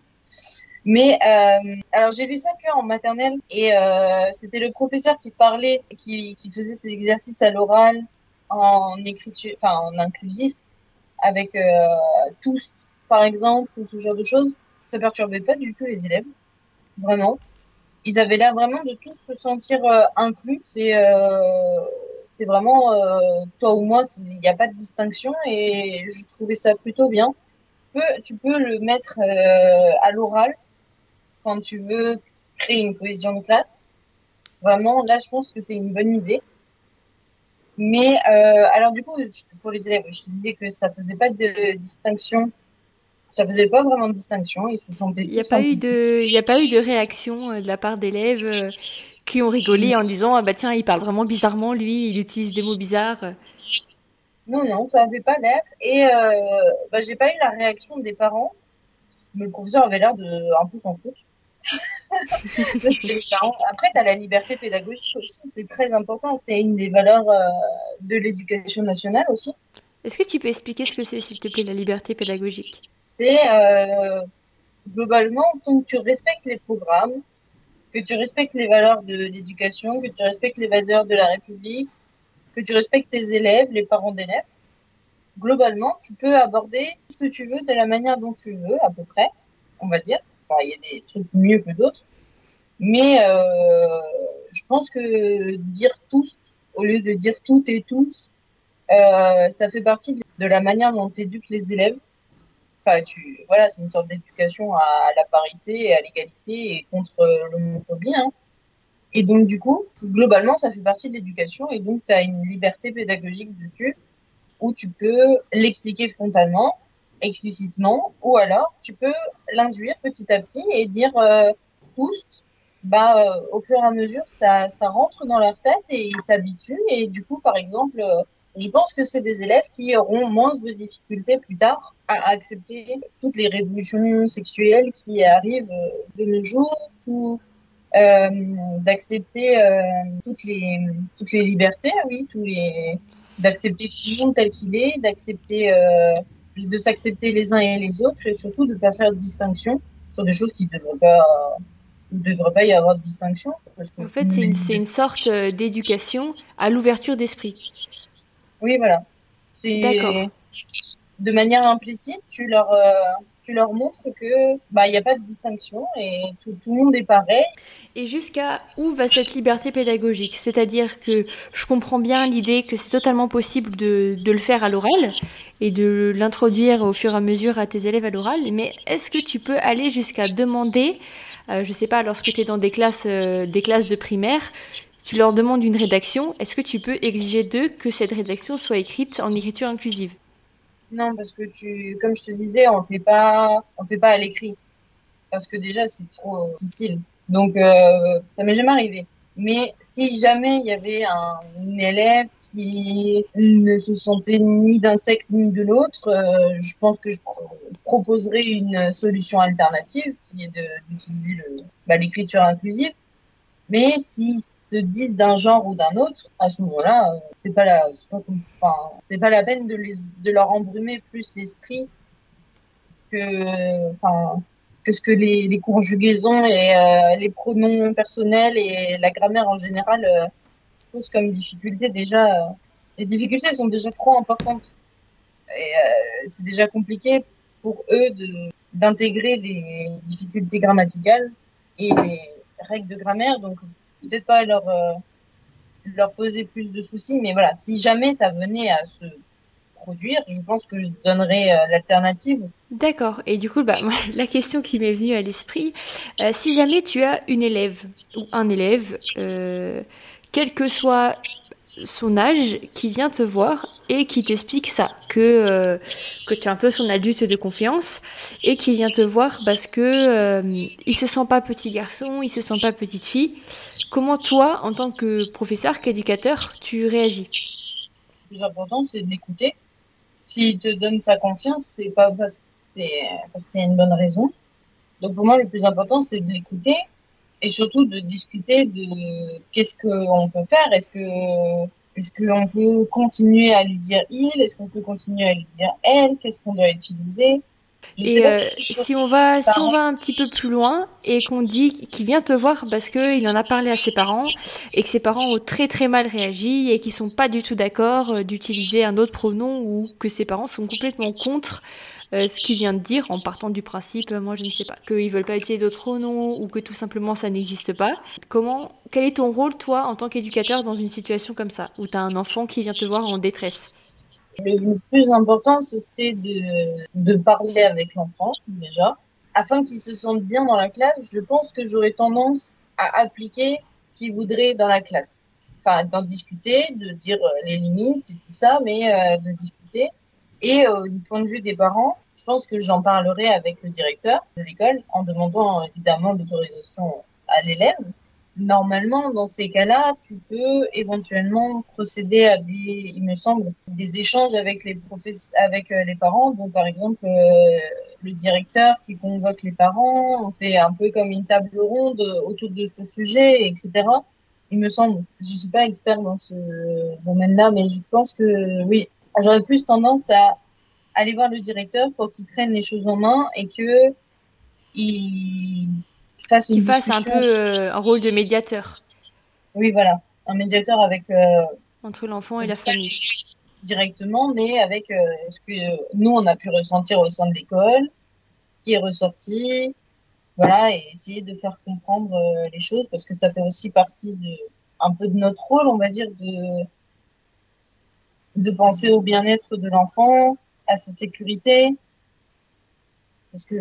Mais euh, alors j'ai vu ça qu'en maternelle et euh, c'était le professeur qui parlait, qui, qui faisait ses exercices à l'oral en écriture, enfin en inclusif avec euh, tous, par exemple, ou ce genre de choses, ça perturbait pas du tout les élèves, vraiment. Ils avaient l'air vraiment de tous se sentir euh, inclus. C'est euh, c'est vraiment toi ou moi, il n'y a pas de distinction et je trouvais ça plutôt bien. Tu peux, tu peux le mettre à l'oral quand tu veux créer une cohésion de classe. Vraiment, là, je pense que c'est une bonne idée. Mais euh, alors du coup, pour les élèves, je te disais que ça faisait pas de distinction. Ça faisait pas vraiment de distinction. Ils se sentaient. Il n'y a pas eu de, il y a pas eu de réaction euh, de la part d'élèves euh, qui ont rigolé en disant ah bah tiens il parle vraiment bizarrement lui, il utilise des mots bizarres. Non non, ça avait pas l'air. Et euh, bah j'ai pas eu la réaction des parents. Mais le professeur avait l'air de un peu s'en foutre. Après, tu as la liberté pédagogique aussi, c'est très important. C'est une des valeurs de l'éducation nationale aussi. Est-ce que tu peux expliquer ce que c'est, s'il te plaît, la liberté pédagogique? C'est euh, globalement, tant que tu respectes les programmes, que tu respectes les valeurs de l'éducation, que tu respectes les valeurs de la République, que tu respectes tes élèves, les parents d'élèves, globalement, tu peux aborder ce que tu veux de la manière dont tu veux, à peu près, on va dire il y a des trucs mieux que d'autres. Mais euh, je pense que dire tous, au lieu de dire toutes et tous, euh, ça fait partie de la manière dont tu éduques les élèves. Enfin, tu, voilà, c'est une sorte d'éducation à la parité et à l'égalité et contre l'homophobie. Hein. Et donc, du coup, globalement, ça fait partie de l'éducation et donc tu as une liberté pédagogique dessus où tu peux l'expliquer frontalement explicitement, ou alors tu peux l'induire petit à petit et dire euh, tous, bah, euh, au fur et à mesure, ça, ça rentre dans leur tête et ils s'habituent. Et du coup, par exemple, euh, je pense que c'est des élèves qui auront moins de difficultés plus tard à accepter toutes les révolutions sexuelles qui arrivent de nos jours, tout, euh, d'accepter toutes les toutes les libertés, oui, tous les d'accepter tout le monde tel qu'il est, d'accepter de s'accepter les uns et les autres et surtout de ne pas faire de distinction sur des choses qui ne devraient pas, devrait pas y avoir de distinction. en fait, c'est une, une, sorte euh, d'éducation à l'ouverture d'esprit. Oui, voilà. D'accord. De manière implicite, tu leur, euh, tu leur montres que bah il n'y a pas de distinction et tout, tout, le monde est pareil. Et jusqu'à où va cette liberté pédagogique? C'est-à-dire que je comprends bien l'idée que c'est totalement possible de, de, le faire à l'oral et de l'introduire au fur et à mesure à tes élèves à l'oral, mais est-ce que tu peux aller jusqu'à demander, euh, je sais pas, lorsque tu es dans des classes, euh, des classes de primaire, tu leur demandes une rédaction, est-ce que tu peux exiger d'eux que cette rédaction soit écrite en écriture inclusive? Non, parce que tu, comme je te disais, on fait pas, on fait pas à l'écrit, parce que déjà c'est trop difficile. Donc euh, ça m'est jamais arrivé. Mais si jamais il y avait un, élève qui ne se sentait ni d'un sexe ni de l'autre, euh, je pense que je proposerais une solution alternative qui est d'utiliser bah, l'écriture inclusive. Mais s'ils se disent d'un genre ou d'un autre, à ce moment-là, euh, c'est pas la, pas, enfin, c'est pas la peine de les, de leur embrumer plus l'esprit que, enfin, que ce que les, les conjugaisons et euh, les pronoms personnels et la grammaire en général euh, posent comme difficulté déjà. Euh, les difficultés sont déjà trop importantes et c'est déjà compliqué pour eux de d'intégrer les difficultés grammaticales et les, règles de grammaire, donc peut-être pas leur, euh, leur poser plus de soucis, mais voilà, si jamais ça venait à se produire, je pense que je donnerais euh, l'alternative. D'accord. Et du coup, bah, la question qui m'est venue à l'esprit, euh, si jamais tu as une élève ou un élève, quel que soit son âge qui vient te voir et qui t'explique ça, que, euh, que tu es un peu son adulte de confiance et qui vient te voir parce que euh, il se sent pas petit garçon, il se sent pas petite fille. Comment toi, en tant que professeur, qu'éducateur, tu réagis? Le plus important, c'est de l'écouter. S'il te donne sa confiance, c'est pas parce, parce qu'il y a une bonne raison. Donc pour moi, le plus important, c'est de l'écouter et surtout de discuter de qu'est-ce qu'on peut faire. Est-ce que est-ce qu'on peut continuer à lui dire il? Est-ce qu'on peut continuer à lui dire elle? Qu'est-ce qu'on doit utiliser? Et euh, si on va si on va un petit peu plus loin et qu'on dit qu'il vient te voir parce que il en a parlé à ses parents et que ses parents ont très très mal réagi et qu'ils sont pas du tout d'accord euh, d'utiliser un autre pronom ou que ses parents sont complètement contre euh, ce qu'il vient de dire en partant du principe, moi je ne sais pas, qu'ils veulent pas utiliser d'autres pronoms ou que tout simplement ça n'existe pas. Comment, quel est ton rôle toi en tant qu'éducateur dans une situation comme ça où tu as un enfant qui vient te voir en détresse? Le plus important, ce serait de, de parler avec l'enfant, déjà. Afin qu'il se sente bien dans la classe, je pense que j'aurais tendance à appliquer ce qu'il voudrait dans la classe. Enfin, d'en discuter, de dire euh, les limites tout ça, mais euh, de discuter. Et euh, du point de vue des parents, je pense que j'en parlerai avec le directeur de l'école en demandant évidemment l'autorisation à l'élève. Normalement, dans ces cas-là, tu peux éventuellement procéder à des, il me semble, des échanges avec les avec euh, les parents. Donc, par exemple, euh, le directeur qui convoque les parents, on fait un peu comme une table ronde autour de ce sujet, etc. Il me semble, je suis pas expert dans ce domaine-là, mais je pense que oui, j'aurais plus tendance à aller voir le directeur pour qu'il prenne les choses en main et que il fasse, une fasse un peu euh, un rôle de médiateur. Oui, voilà, un médiateur avec euh, entre l'enfant et la famille. directement, mais avec euh, ce que nous on a pu ressentir au sein de l'école, ce qui est ressorti, voilà, et essayer de faire comprendre les choses parce que ça fait aussi partie de un peu de notre rôle, on va dire, de de penser au bien-être de l'enfant, à sa sécurité, parce que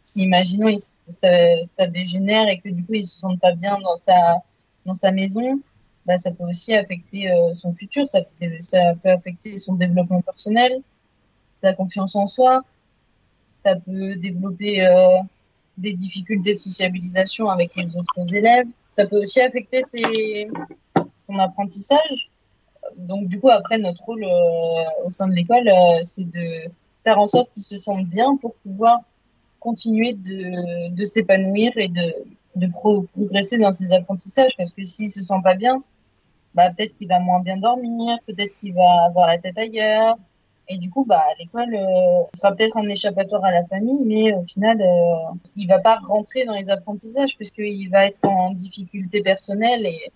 si imaginons ça, ça, dégénère et que du coup il se sent pas bien dans sa dans sa maison, bah ça peut aussi affecter euh, son futur, ça peut, affecter son développement personnel, sa confiance en soi, ça peut développer euh, des difficultés de sociabilisation avec les autres élèves, ça peut aussi affecter son apprentissage donc du coup après notre rôle euh, au sein de l'école euh, c'est de faire en sorte qu'ils se sentent bien pour pouvoir continuer de, s'épanouir et de, progresser dans ses apprentissages parce que s'il se sent pas bien bah peut-être qu'il va moins bien dormir peut-être qu'il va avoir la tête ailleurs Et du coup, bah, l'école euh, sera peut-être un échappatoire à la famille, mais au final, euh, il va pas rentrer dans les apprentissages puisqu'il va être en difficulté personnelle. Et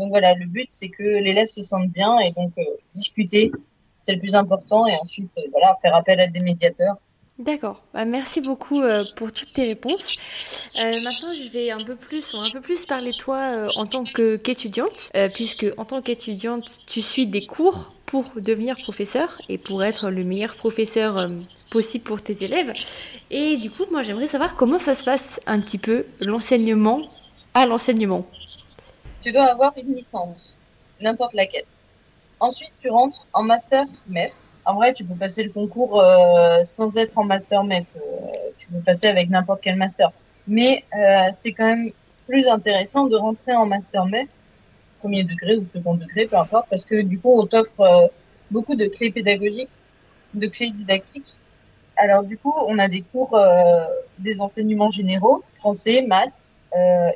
donc voilà, le but c'est que l'élève se sente bien et donc euh, discuter, c'est le plus important. Et ensuite, euh, voilà, faire appel à des médiateurs. D'accord. Bah, merci beaucoup euh, pour toutes tes réponses. Maintenant, je vais un peu plus, un peu plus parler toi en tant qu'étudiante, puisque en tant qu'étudiante, tu suis des cours pour devenir professeur et pour être le meilleur professeur possible pour tes élèves. Et du coup, moi, j'aimerais savoir comment ça se passe un petit peu l'enseignement à l'enseignement. Tu dois avoir une licence, n'importe laquelle. Ensuite, tu rentres en master MEF. En vrai, tu peux passer le concours euh, sans être en master MEF. Euh, tu peux passer avec n'importe quel master. Mais euh, c'est quand même plus intéressant de rentrer en master MEF, premier degré ou second degré, peu importe, parce que du coup, on t'offre euh, beaucoup de clés pédagogiques, de clés didactiques. Alors du coup, on a des cours, des enseignements généraux, français, maths,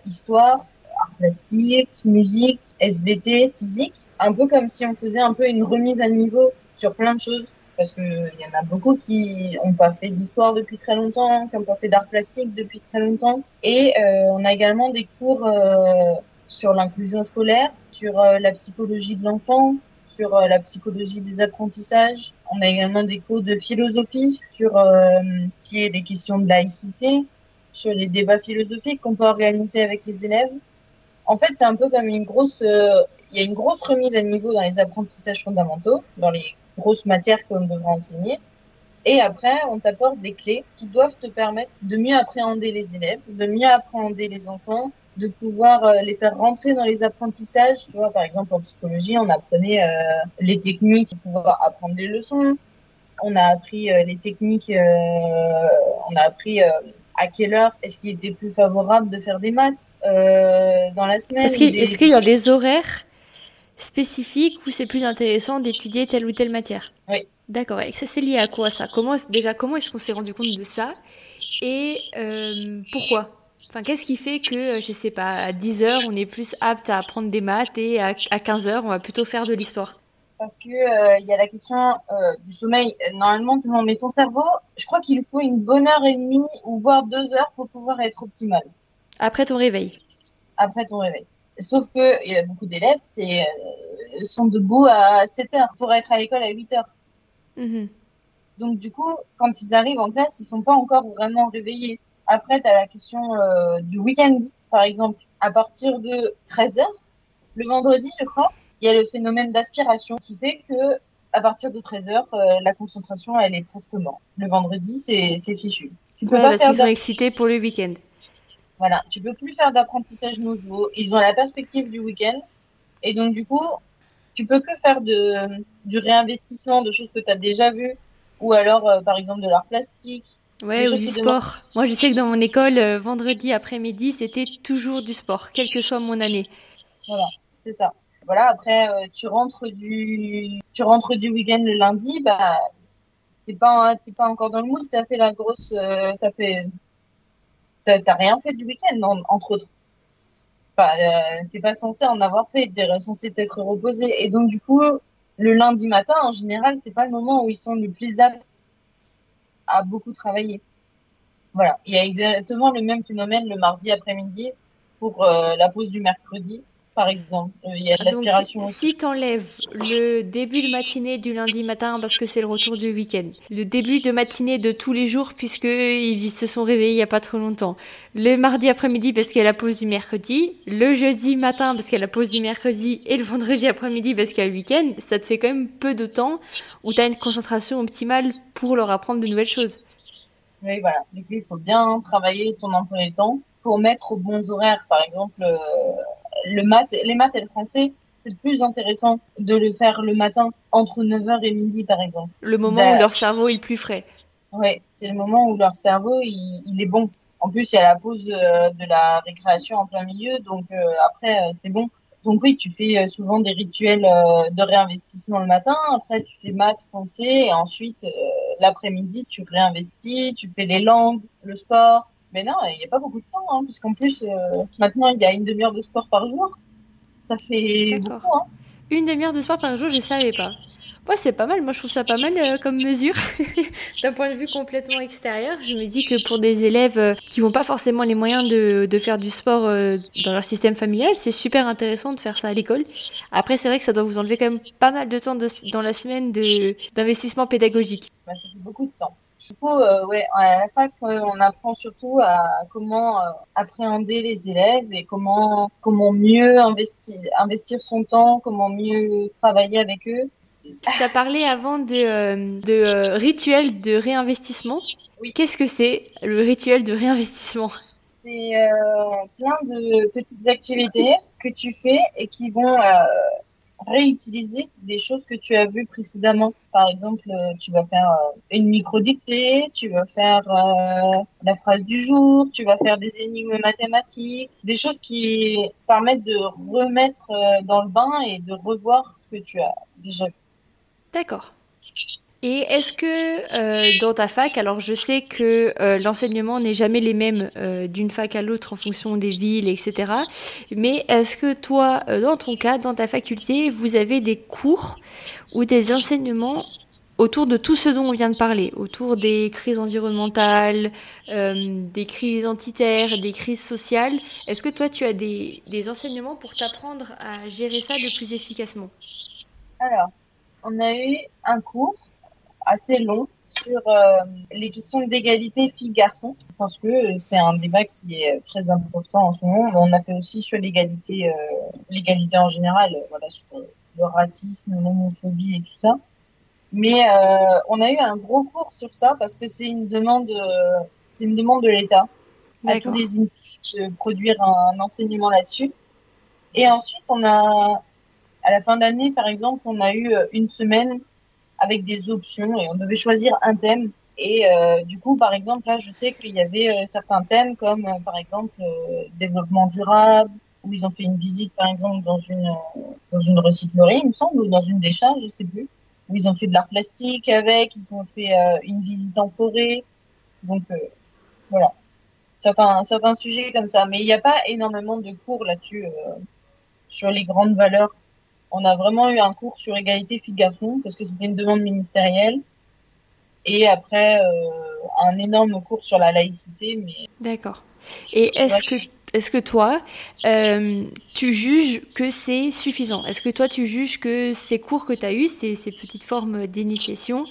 histoire, art plastique, musique, SVT, physique. Un peu comme si on faisait un peu une remise à niveau sur plein de choses. Parce que il y en a beaucoup qui ont pas fait d'histoire depuis très longtemps, qui ont pas fait d'art plastique depuis très longtemps. Et euh, on a également des cours euh, sur l'inclusion scolaire, sur euh, la psychologie de l'enfant, sur la psychologie des apprentissages. On a également des cours de philosophie sur qui est les questions de laïcité, sur les débats philosophiques qu'on peut organiser avec les élèves. En fait, c'est un peu comme une grosse, euh, il y a une grosse remise à niveau dans les apprentissages fondamentaux, dans les grosses matières qu'on devra enseigner. Et après, on t'apporte des clés qui doivent te permettre de mieux appréhender les élèves, de mieux appréhender les enfants, de pouvoir euh, les faire rentrer dans les apprentissages. Tu vois, par exemple, en psychologie, on apprenait euh, les techniques pour pouvoir apprendre les leçons. On a appris euh, les techniques, euh, on a appris euh, à quelle heure est-ce qu'il était plus favorable de faire des maths euh, dans la semaine. Est-ce qu'il des- y a des horaires spécifiques où c'est plus intéressant d'étudier telle ou telle matière? Oui. D'accord. Et ça, c'est lié à quoi ça? Comment, déjà, comment est-ce qu'on s'est rendu compte de ça? Et euh, pourquoi? Enfin, qu'est-ce qui fait que, euh, je sais pas, à 10 heures, on est plus apte à apprendre des maths et à, à 15 heures, on va plutôt faire de l'histoire? Parce que euh, il y a la question euh, du sommeil. Normalement, non, mais ton cerveau, je crois qu'il faut une bonne heure et demie ou voire deux heures pour pouvoir être optimal Après ton réveil. après ton réveil. Sauf que y a beaucoup d'élèves, c'est euh, sont debout à 7 heures pour être à l'école à 8 heures. Mhm. Donc du coup, quand ils arrivent en classe, ils sont pas encore vraiment réveillés. Après, tu as la question euh, du week-end, par exemple. À partir de 13 heures, le vendredi, je crois, il y a le phénomène d'aspiration qui fait que à partir de 13 heures, euh, la concentration, elle est presque morte. Le vendredi, c'est fichu. Tu peux Ouais, pas parce faire qu'ils sont excités pour le week-end. voilà, tu peux plus faire d'apprentissage nouveau. Ils ont la perspective du week-end. Et donc, du coup, tu peux que faire de, du réinvestissement de choses que tu as déjà vues. Ou alors, euh, par exemple, de l'art plastique. Ouais, ou du demandent- sport. Moi, je sais que dans mon école, euh, vendredi après-midi, c'était toujours du sport, quelle que soit mon année. Voilà, c'est ça. Voilà, après, euh, tu rentres du, tu rentres du week-end le lundi, bah, t'es pas, t'es pas encore dans le mood, t'as fait la grosse, euh, t'as fait, t'as, rien fait du week-end, en- entre autres. Enfin, euh, t'es pas censé en avoir fait, t'es censé t'être reposé. Et donc, du coup, le lundi matin, en général, c'est pas le moment où ils sont le plus aptes à beaucoup travailler. Voilà. Il y a exactement le même phénomène le mardi après-midi pour euh, la pause du mercredi, par exemple. Euh, Il y a de Donc, l'aspiration aussi. si t'enlèves le début de matinée du lundi matin parce que c'est le retour du week-end, le début de matinée de tous les jours puisque ils se sont réveillés il y a pas trop longtemps, le mardi après-midi parce qu'il y a la pause du mercredi, le jeudi matin parce qu'il y a la pause du mercredi et le vendredi après-midi parce qu'il y a le week-end, ça te fait quand même peu de temps où tu as une concentration optimale pour leur apprendre de nouvelles choses. Oui, voilà. Coup, il faut bien travailler ton emploi du temps pour mettre aux bons horaires. Par exemple, euh, le maths, les maths et le français, c'est le plus intéressant de le faire le matin entre 9h et midi, par exemple. Le moment où leur cerveau est le plus frais. Ouais, c'est le moment où leur cerveau, il, il est bon. En plus, il y a la pause euh, de la récréation en plein milieu, donc euh, après, euh, c'est bon. Donc oui, tu fais souvent des rituels de réinvestissement le matin, après tu fais maths, français, et ensuite, l'après-midi, tu réinvestis, tu fais les langues, le sport. Mais non, il n'y a pas beaucoup de temps, hein, puisqu'en plus, euh, maintenant, il y a une demi-heure de sport par jour. Ça fait beaucoup, hein. Une demi-heure de sport par jour, je savais pas. Ouais, c'est pas mal. Moi, je trouve ça pas mal euh, comme mesure. D'un point de vue complètement extérieur, je me dis que pour des élèves euh, qui n'ont pas forcément les moyens de, de faire du sport euh, dans leur système familial, c'est super intéressant de faire ça à l'école. Après, c'est vrai que ça doit vous enlever quand même pas mal de temps de, dans la semaine d'investissement pédagogique. Bah, ça fait beaucoup de temps. Du coup, euh, ouais, à la fac, euh, on apprend surtout à comment euh, appréhender les élèves et comment comment mieux investir investir son temps, comment mieux travailler avec eux. Tu as parlé avant de, de rituel de réinvestissement. Oui. Qu'est-ce que c'est le rituel de réinvestissement? C'est plein de petites activités que tu fais et qui vont réutiliser des choses que tu as vues précédemment. Par exemple, euh, tu vas faire euh, une micro-dictée, tu vas faire euh, la phrase du jour, tu vas faire des énigmes mathématiques, des choses qui permettent de remettre dans le bain et de revoir ce que tu as déjà vu. D'accord. Et est-ce que euh, dans ta fac, alors je sais que euh, l'enseignement n'est jamais les mêmes euh, d'une fac à l'autre en fonction des villes, etc. Mais est-ce que toi, dans ton cas, dans ta faculté, vous avez des cours ou des enseignements autour de tout ce dont on vient de parler, autour des crises environnementales, des crises identitaires, des crises sociales? Est-ce que toi, tu as des, des enseignements pour t'apprendre à gérer ça le plus efficacement? Alors, on a eu un cours assez long sur euh, les questions d'égalité filles-garçons, parce que c'est un débat qui est très important en ce moment. On a fait aussi sur l'égalité, euh, l'égalité en général, voilà, sur le racisme, l'homophobie et tout ça. Mais euh, on a eu un gros cours sur ça parce que c'est une demande, c'est une demande de l'État à tous les initiatives de produire un enseignement là-dessus. Et ensuite, on a, à la fin d'année, par exemple, on a eu une semaine avec des options et on devait choisir un thème. Et euh, du coup, par exemple, là, je sais qu'il y avait euh, certains thèmes comme, euh, par exemple, développement durable, où ils ont fait une visite, par exemple, dans une dans une recyclerie, il me semble, ou dans une décharge, je sais plus, où ils ont fait de l'art plastique avec, ils ont fait une visite en forêt. Donc voilà, certains certains sujets comme ça. Mais il n'y a pas énormément de cours là-dessus sur les grandes valeurs on a vraiment eu un cours sur égalité filles-garçons parce que c'était une demande ministérielle. Et après, euh, un énorme cours sur la laïcité. Mais... D'accord. Et est-ce que, est-ce que toi, euh, tu juges que c'est suffisant? Est-ce que toi, tu juges que ces cours que tu as eus, ces, ces petites formes d'initiation,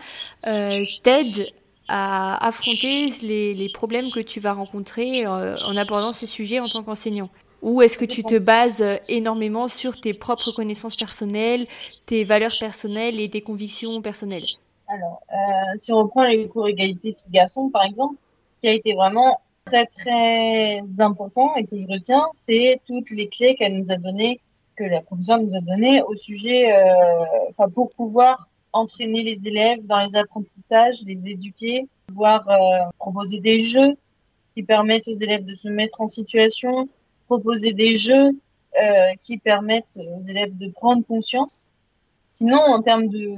euh, t'aident à affronter les, les, problèmes que tu vas rencontrer en abordant ces sujets en tant qu'enseignant? Ou est-ce que tu te bases euh, énormément sur tes propres connaissances personnelles, tes valeurs personnelles et tes convictions personnelles? Alors, euh, si on reprend les cours égalité filles-garçons, par exemple, ce qui a été vraiment très très important et que je retiens, c'est toutes les clés qu'elle nous a données, que la professeure nous a données au sujet, euh, enfin pour pouvoir entraîner les élèves dans les apprentissages, les éduquer, pouvoir euh, proposer des jeux qui permettent aux élèves de se mettre en situation, proposer des jeux euh, qui permettent aux élèves de prendre conscience. Sinon, en termes de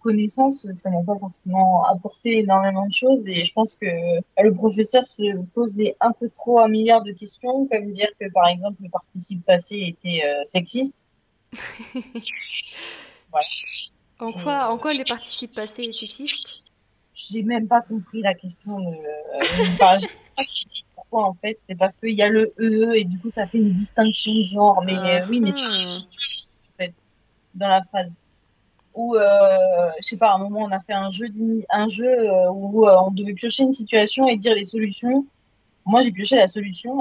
connaissances, ça n'a pas forcément apporté énormément de choses et je pense que le professeur se posait un peu trop un milliard de questions, comme dire que par exemple le participe passé était euh, sexiste. voilà. En quoi, en quoi le participe passé est sexiste? J'ai même pas compris la question. De... en fait, c'est parce qu'il y a le E et du coup ça fait une distinction de genre. Mais euh, oui, mais c'est ah. en fait dans la phrase. Ou euh, je sais pas, à un moment on a fait un jeu un jeu euh, où on devait piocher une situation et dire les solutions. Moi j'ai pioché la solution.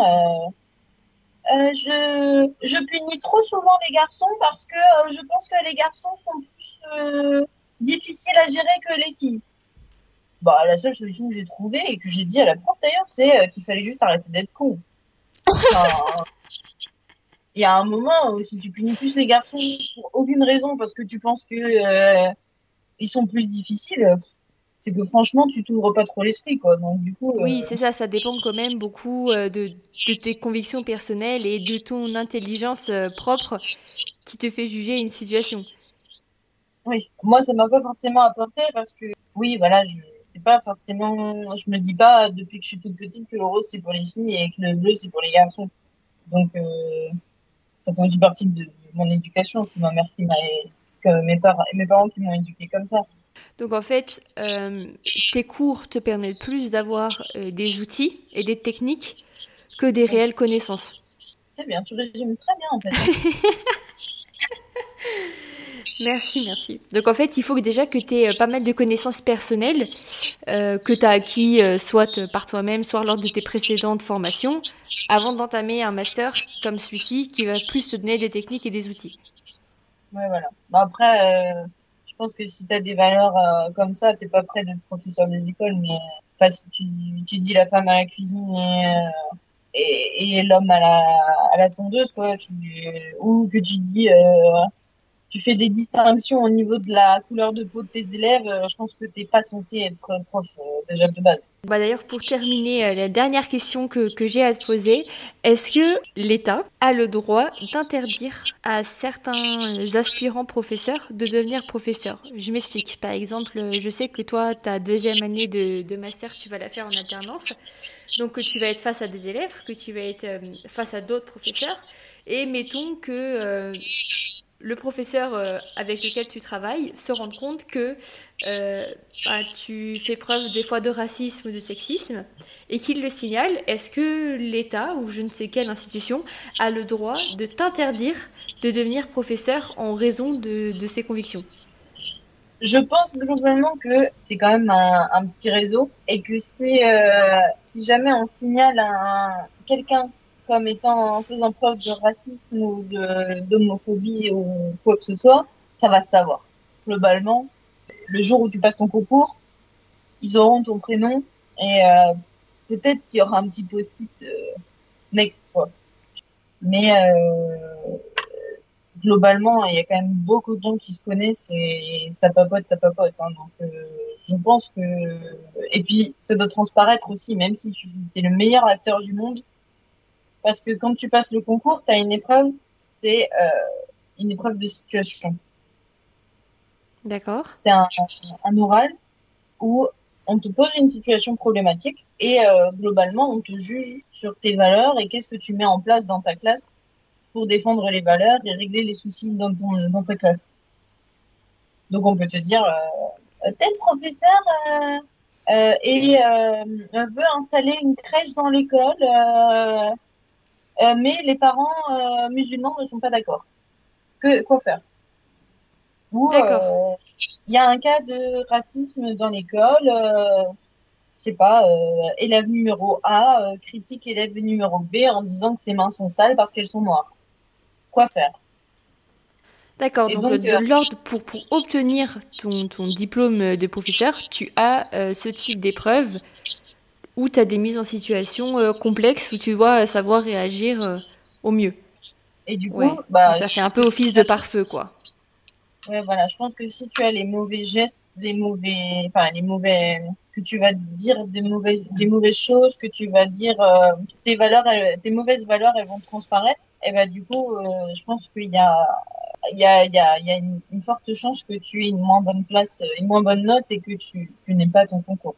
je, je punis trop souvent les garçons parce que je pense que les garçons sont plus difficiles à gérer que les filles bah, la seule solution que j'ai trouvée et que j'ai dit à la prof d'ailleurs, c'est euh, qu'il fallait juste arrêter d'être con. il y a un moment où si tu punis plus les garçons pour aucune raison parce que tu penses que euh, ils sont plus difficiles, c'est que franchement tu t'ouvres pas trop l'esprit quoi. Donc du coup. Oui, euh, c'est ça. Ça dépend quand même beaucoup de, de, tes convictions personnelles et de ton intelligence propre qui te fait juger une situation. Oui, moi ça m'a pas forcément apporté parce que oui voilà je c'est pas forcément, je me dis pas depuis que je suis toute petite que le rose c'est pour les filles et que le bleu c'est pour les garçons. Donc, euh, ça fait aussi partie de mon éducation. C'est ma mère qui m'a mes, parents mes parents qui m'ont éduqué comme ça. Donc en fait, euh, tes cours te permettent plus d'avoir euh, des outils et des techniques que des réelles connaissances. C'est bien, tu résumes très bien en fait. Merci, merci. Donc en fait, il faut déjà que tu aies euh, pas mal de connaissances personnelles euh, que tu as acquis euh, soit par toi-même, soit lors de tes précédentes formations, avant d'entamer un master comme celui-ci qui va plus te donner des techniques et des outils. Ouais, voilà. Bon, après, euh, je pense que si tu as des valeurs euh, comme ça, t'es pas prêt d'être professeur des écoles, mais enfin, si tu, tu dis la femme à la cuisine et, euh, et, et l'homme à la, à la tondeuse, quoi, tu, ou que tu dis euh, tu fais des distinctions au niveau de la couleur de peau de tes élèves, euh, je pense que t'es pas censé être prof euh, déjà de base. Bah D'ailleurs, pour terminer, euh, la dernière question que, que j'ai à te poser, est-ce que l'État a le droit d'interdire à certains aspirants professeurs de devenir professeurs? Je m'explique. Par exemple, je sais que toi, ta deuxième année de, de master, tu vas la faire en alternance. Donc, tu vas être face à des élèves, que tu vas être face à d'autres professeurs. Et mettons que le professeur euh, avec lequel tu travailles se rende compte que euh, bah, tu fais preuve des fois de racisme ou de sexisme et qu'il le signale, est-ce que l'État ou je ne sais quelle institution a le droit de t'interdire de devenir professeur en raison de, de ses convictions? Je pense globalement que c'est quand même un, petit réseau et que c'est euh, si jamais on signale un quelqu'un comme étant en faisant preuve de racisme ou d'homophobie ou quoi que ce soit, ça va se savoir. Globalement, le jour où tu passes ton concours, ils auront ton prénom et euh, peut-être qu'il y aura un petit post-it euh, next quoi. Mais euh, globalement, il y a quand même beaucoup de gens qui se connaissent et ça papote, ça papote. Hein, donc euh, je pense que et puis ça doit transparaître aussi, même si tu es le meilleur acteur du monde, parce que quand tu passes le concours, tu as une épreuve, c'est euh, une épreuve de situation. D'accord. C'est un, un, oral où on te pose une situation problématique et euh, globalement, on te juge sur tes valeurs et qu'est-ce que tu mets en place dans ta classe pour défendre les valeurs et régler les soucis dans, ton, dans ta classe. Donc, on peut te dire, euh, tel professeur euh, et, veut installer une crèche dans l'école euh, mais les parents euh, musulmans ne sont pas d'accord. Que quoi faire? Ou il euh, y a un cas de racisme dans l'école. Je sais pas, élève numéro A critique élève numéro B en disant que ses mains sont sales parce qu'elles sont noires. Quoi faire? D'accord, donc, donc de l'ordre pour, pour obtenir ton, ton diplôme de professeur, tu as ce type d'épreuve où tu as des mises en situation euh, complexes où tu dois savoir réagir euh, au mieux. Et du coup, ouais. bah, ça fait un peu office de pare-feu, quoi. Ouais, voilà. Je pense que si tu as les mauvais gestes, les mauvais, enfin les mauvais, que tu vas dire des mauvaises, des mauvaises choses, que tu vas dire euh, tes valeurs, elles, tes mauvaises valeurs, elles vont transparaître. Et ben du coup, euh, je pense qu'il y a, il y a, il y a, il y a une, une, forte chance que tu aies une moins bonne place, une moins bonne note et que tu, tu n'aies pas ton concours.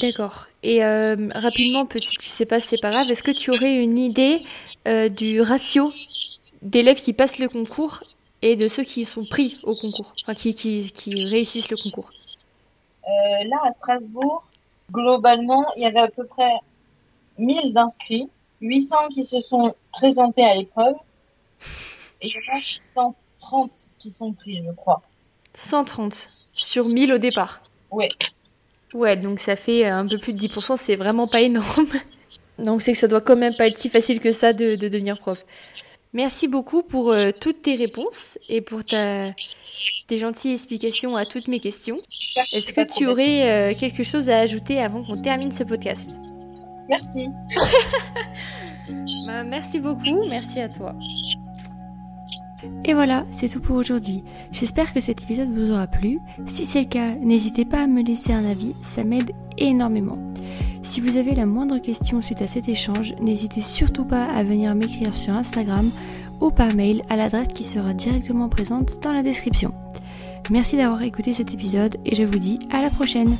D'accord. Et euh, rapidement, si tu sais pas, c'est pas grave. Est-ce que tu aurais une idée euh, du ratio d'élèves qui passent le concours et de ceux qui sont pris au concours, enfin qui, qui, qui réussissent le concours? Euh, Là, à Strasbourg, globalement, il y avait à peu près 1000 d'inscrits, 800 qui se sont présentés à l'épreuve et il y en a 130 qui sont pris, je crois. 130 sur 1000 au départ? Oui. Ouais, donc ça fait un peu plus de 10%, c'est vraiment pas énorme. Donc c'est que ça doit quand même pas être si facile que ça de, de devenir prof. Merci beaucoup pour euh, toutes tes réponses et pour ta, tes gentilles explications à toutes mes questions. Est-ce que tu aurais euh, quelque chose à ajouter avant qu'on termine ce podcast? Merci. bah, merci beaucoup, merci à toi. Et voilà, c'est tout pour aujourd'hui. J'espère que cet épisode vous aura plu. Si c'est le cas, n'hésitez pas à me laisser un avis, ça m'aide énormément. Si vous avez la moindre question suite à cet échange, n'hésitez surtout pas à venir m'écrire sur Instagram ou par mail à l'adresse qui sera directement présente dans la description. Merci d'avoir écouté cet épisode et je vous dis à la prochaine